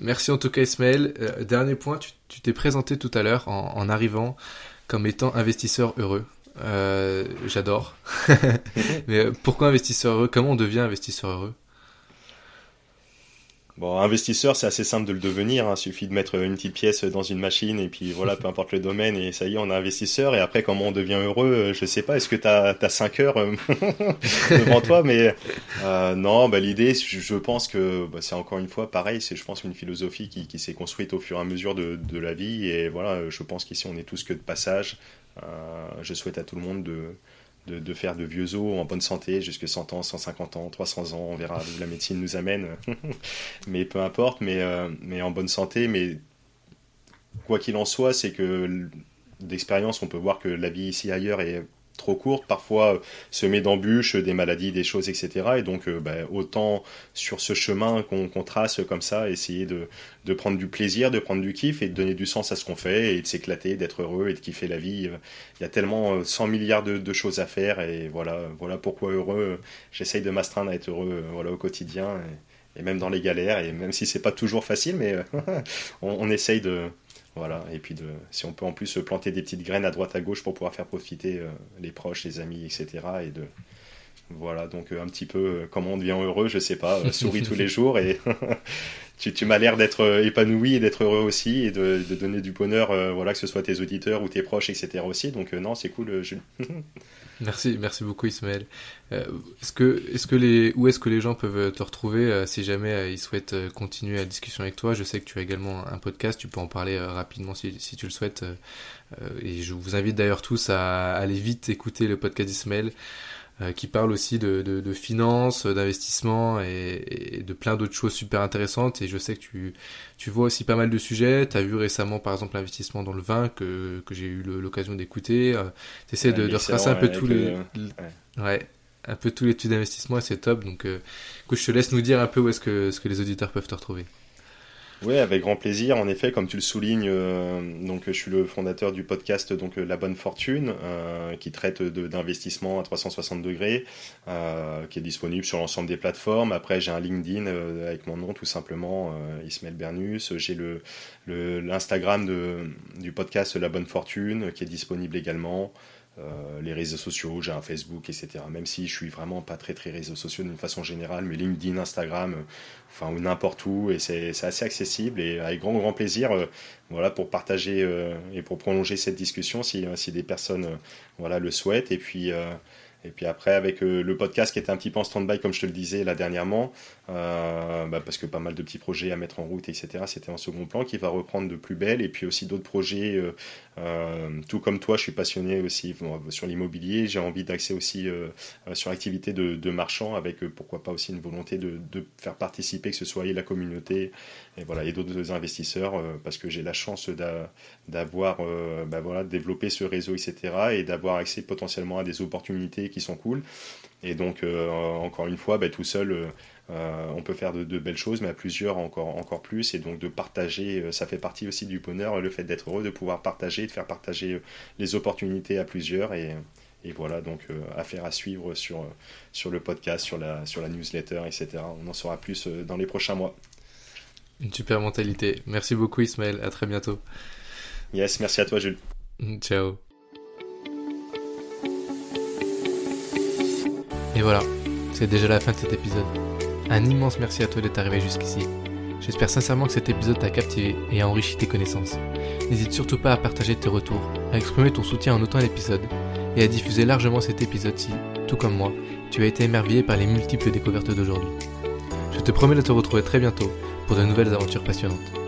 Speaker 1: Merci en tout cas Ismaël. Euh, dernier point, tu t'es présenté tout à l'heure en, arrivant comme étant investisseur heureux. Euh, j'adore. Mais euh, pourquoi investisseur heureux? Comment on devient investisseur heureux?
Speaker 2: Bon, investisseur, c'est assez simple de le devenir. Il hein. suffit de mettre une petite pièce dans une machine et puis voilà, peu importe le domaine et ça y est, on est investisseur. Et après, comment on devient heureux euh, Je sais pas. Est-ce que tu as, 5 heures euh, devant toi Mais euh, non, bah, l'idée, je pense que bah, c'est encore une fois pareil. C'est, je pense, une philosophie qui, qui s'est construite au fur et à mesure de, de la vie. Et voilà, je pense qu'ici, on est tous que de passage. je souhaite à tout le monde de de, faire de vieux os en bonne santé jusqu'à 100 ans, 150 ans, 300 ans, on verra où la médecine nous amène, mais peu importe, mais, euh, mais en bonne santé, mais quoi qu'il en soit, c'est que d'expérience, on peut voir que la vie ici ailleurs est trop courte, parfois semée d'embûches, des maladies, des choses, etc. Et donc, bah, autant sur ce chemin qu'on trace comme ça, essayer de, prendre du plaisir, de prendre du kiff et de donner du sens à ce qu'on fait et de s'éclater, d'être heureux et de kiffer la vie. Il y a tellement 100 milliards de, de choses à faire et voilà, voilà pourquoi heureux. J'essaye de m'astreindre à être heureux voilà, au quotidien. Et, même dans les galères, et même si c'est pas toujours facile, mais on, on essaye de, voilà, et puis de, si on peut en plus planter des petites graines à droite à gauche pour pouvoir faire profiter euh, les proches, les amis, etc. Et de, voilà, donc euh, un petit peu euh, comment on devient heureux, je sais pas, souris tous les jours et tu, m'as l'air d'être épanoui et d'être heureux aussi et de, donner du bonheur, voilà, que ce soit tes auditeurs ou tes proches, etc. aussi. Donc non, c'est cool, Jules.
Speaker 1: Merci, merci beaucoup Ismaël. Euh, est-ce que, est-ce que les, où est-ce que les gens peuvent te retrouver euh, si jamais euh, ils souhaitent continuer la discussion avec toi? Je sais que tu as également un podcast, tu peux en parler rapidement si, si, tu le souhaites. et je vous invite d'ailleurs tous à aller vite écouter le podcast d'Ismaël. Euh, qui parle aussi de, de, de finances, d'investissement et, et, de plein d'autres choses super intéressantes. Et je sais que tu, tu vois aussi pas mal de sujets. Tu as vu récemment, par exemple, l'investissement dans le vin que, que j'ai eu l'occasion d'écouter. Euh, tu essaies de, de, retracer un peu tous les... Ouais. un peu tous les études d'investissement et c'est top. Donc, euh, je te laisse nous dire un peu où est-ce que, ce que les auditeurs peuvent te retrouver.
Speaker 2: Oui, avec grand plaisir. En effet, comme tu le soulignes, euh, donc je suis le fondateur du podcast donc La Bonne Fortune, euh, qui traite d'investissement à 360 degrés, euh, qui est disponible sur l'ensemble des plateformes. Après, j'ai un LinkedIn avec mon nom tout simplement, Ismaël Bernus. J'ai le l'Instagram du podcast La Bonne Fortune, qui est disponible également. Euh, les réseaux sociaux, j'ai un Facebook, etc. Même si je suis vraiment pas très très réseaux sociaux d'une façon générale, mais LinkedIn, Instagram, euh, enfin ou n'importe où, et c'est assez accessible et avec grand grand plaisir, euh, voilà, pour partager et pour prolonger cette discussion si, si des personnes, voilà, le souhaitent. Et puis et puis après, avec le podcast qui était un petit peu en stand-by, comme je te le disais là dernièrement, euh, bah, parce que pas mal de petits projets à mettre en route, etc., c'était en second plan, qui va reprendre de plus belle. Et puis aussi d'autres projets, euh, tout comme toi, je suis passionné aussi sur l'immobilier. J'ai envie d'accès aussi sur l'activité de, de, marchand, avec pourquoi pas aussi une volonté de, de, faire participer, que ce soit la communauté et, voilà, et d'autres investisseurs, parce que j'ai la chance d'avoir bah, voilà, développé ce réseau, etc., et d'avoir accès potentiellement à des opportunités qui sont cool. Et donc, euh, encore une fois, bah, tout seul, euh, euh, on peut faire de, belles choses, mais à plusieurs encore, encore plus. Et donc, de partager, ça fait partie aussi du bonheur, le fait d'être heureux, de pouvoir partager, de faire partager les opportunités à plusieurs. Et, et voilà, donc, affaire à suivre sur, sur le podcast, sur la, sur la newsletter, etc. On en saura plus dans les prochains mois.
Speaker 1: Une super mentalité. Merci beaucoup, Ismaël. À très bientôt.
Speaker 2: Yes, merci à toi, Jules.
Speaker 1: Ciao. Et voilà, c'est déjà la fin de cet épisode. Un immense merci à toi d'être arrivé jusqu'ici. J'espère sincèrement que cet épisode t'a captivé et a enrichi tes connaissances. N'hésite surtout pas à partager tes retours, à exprimer ton soutien en notant l'épisode et à diffuser largement cet épisode si, tout comme moi, tu as été émerveillé par les multiples découvertes d'aujourd'hui. Je te promets de te retrouver très bientôt pour de nouvelles aventures passionnantes.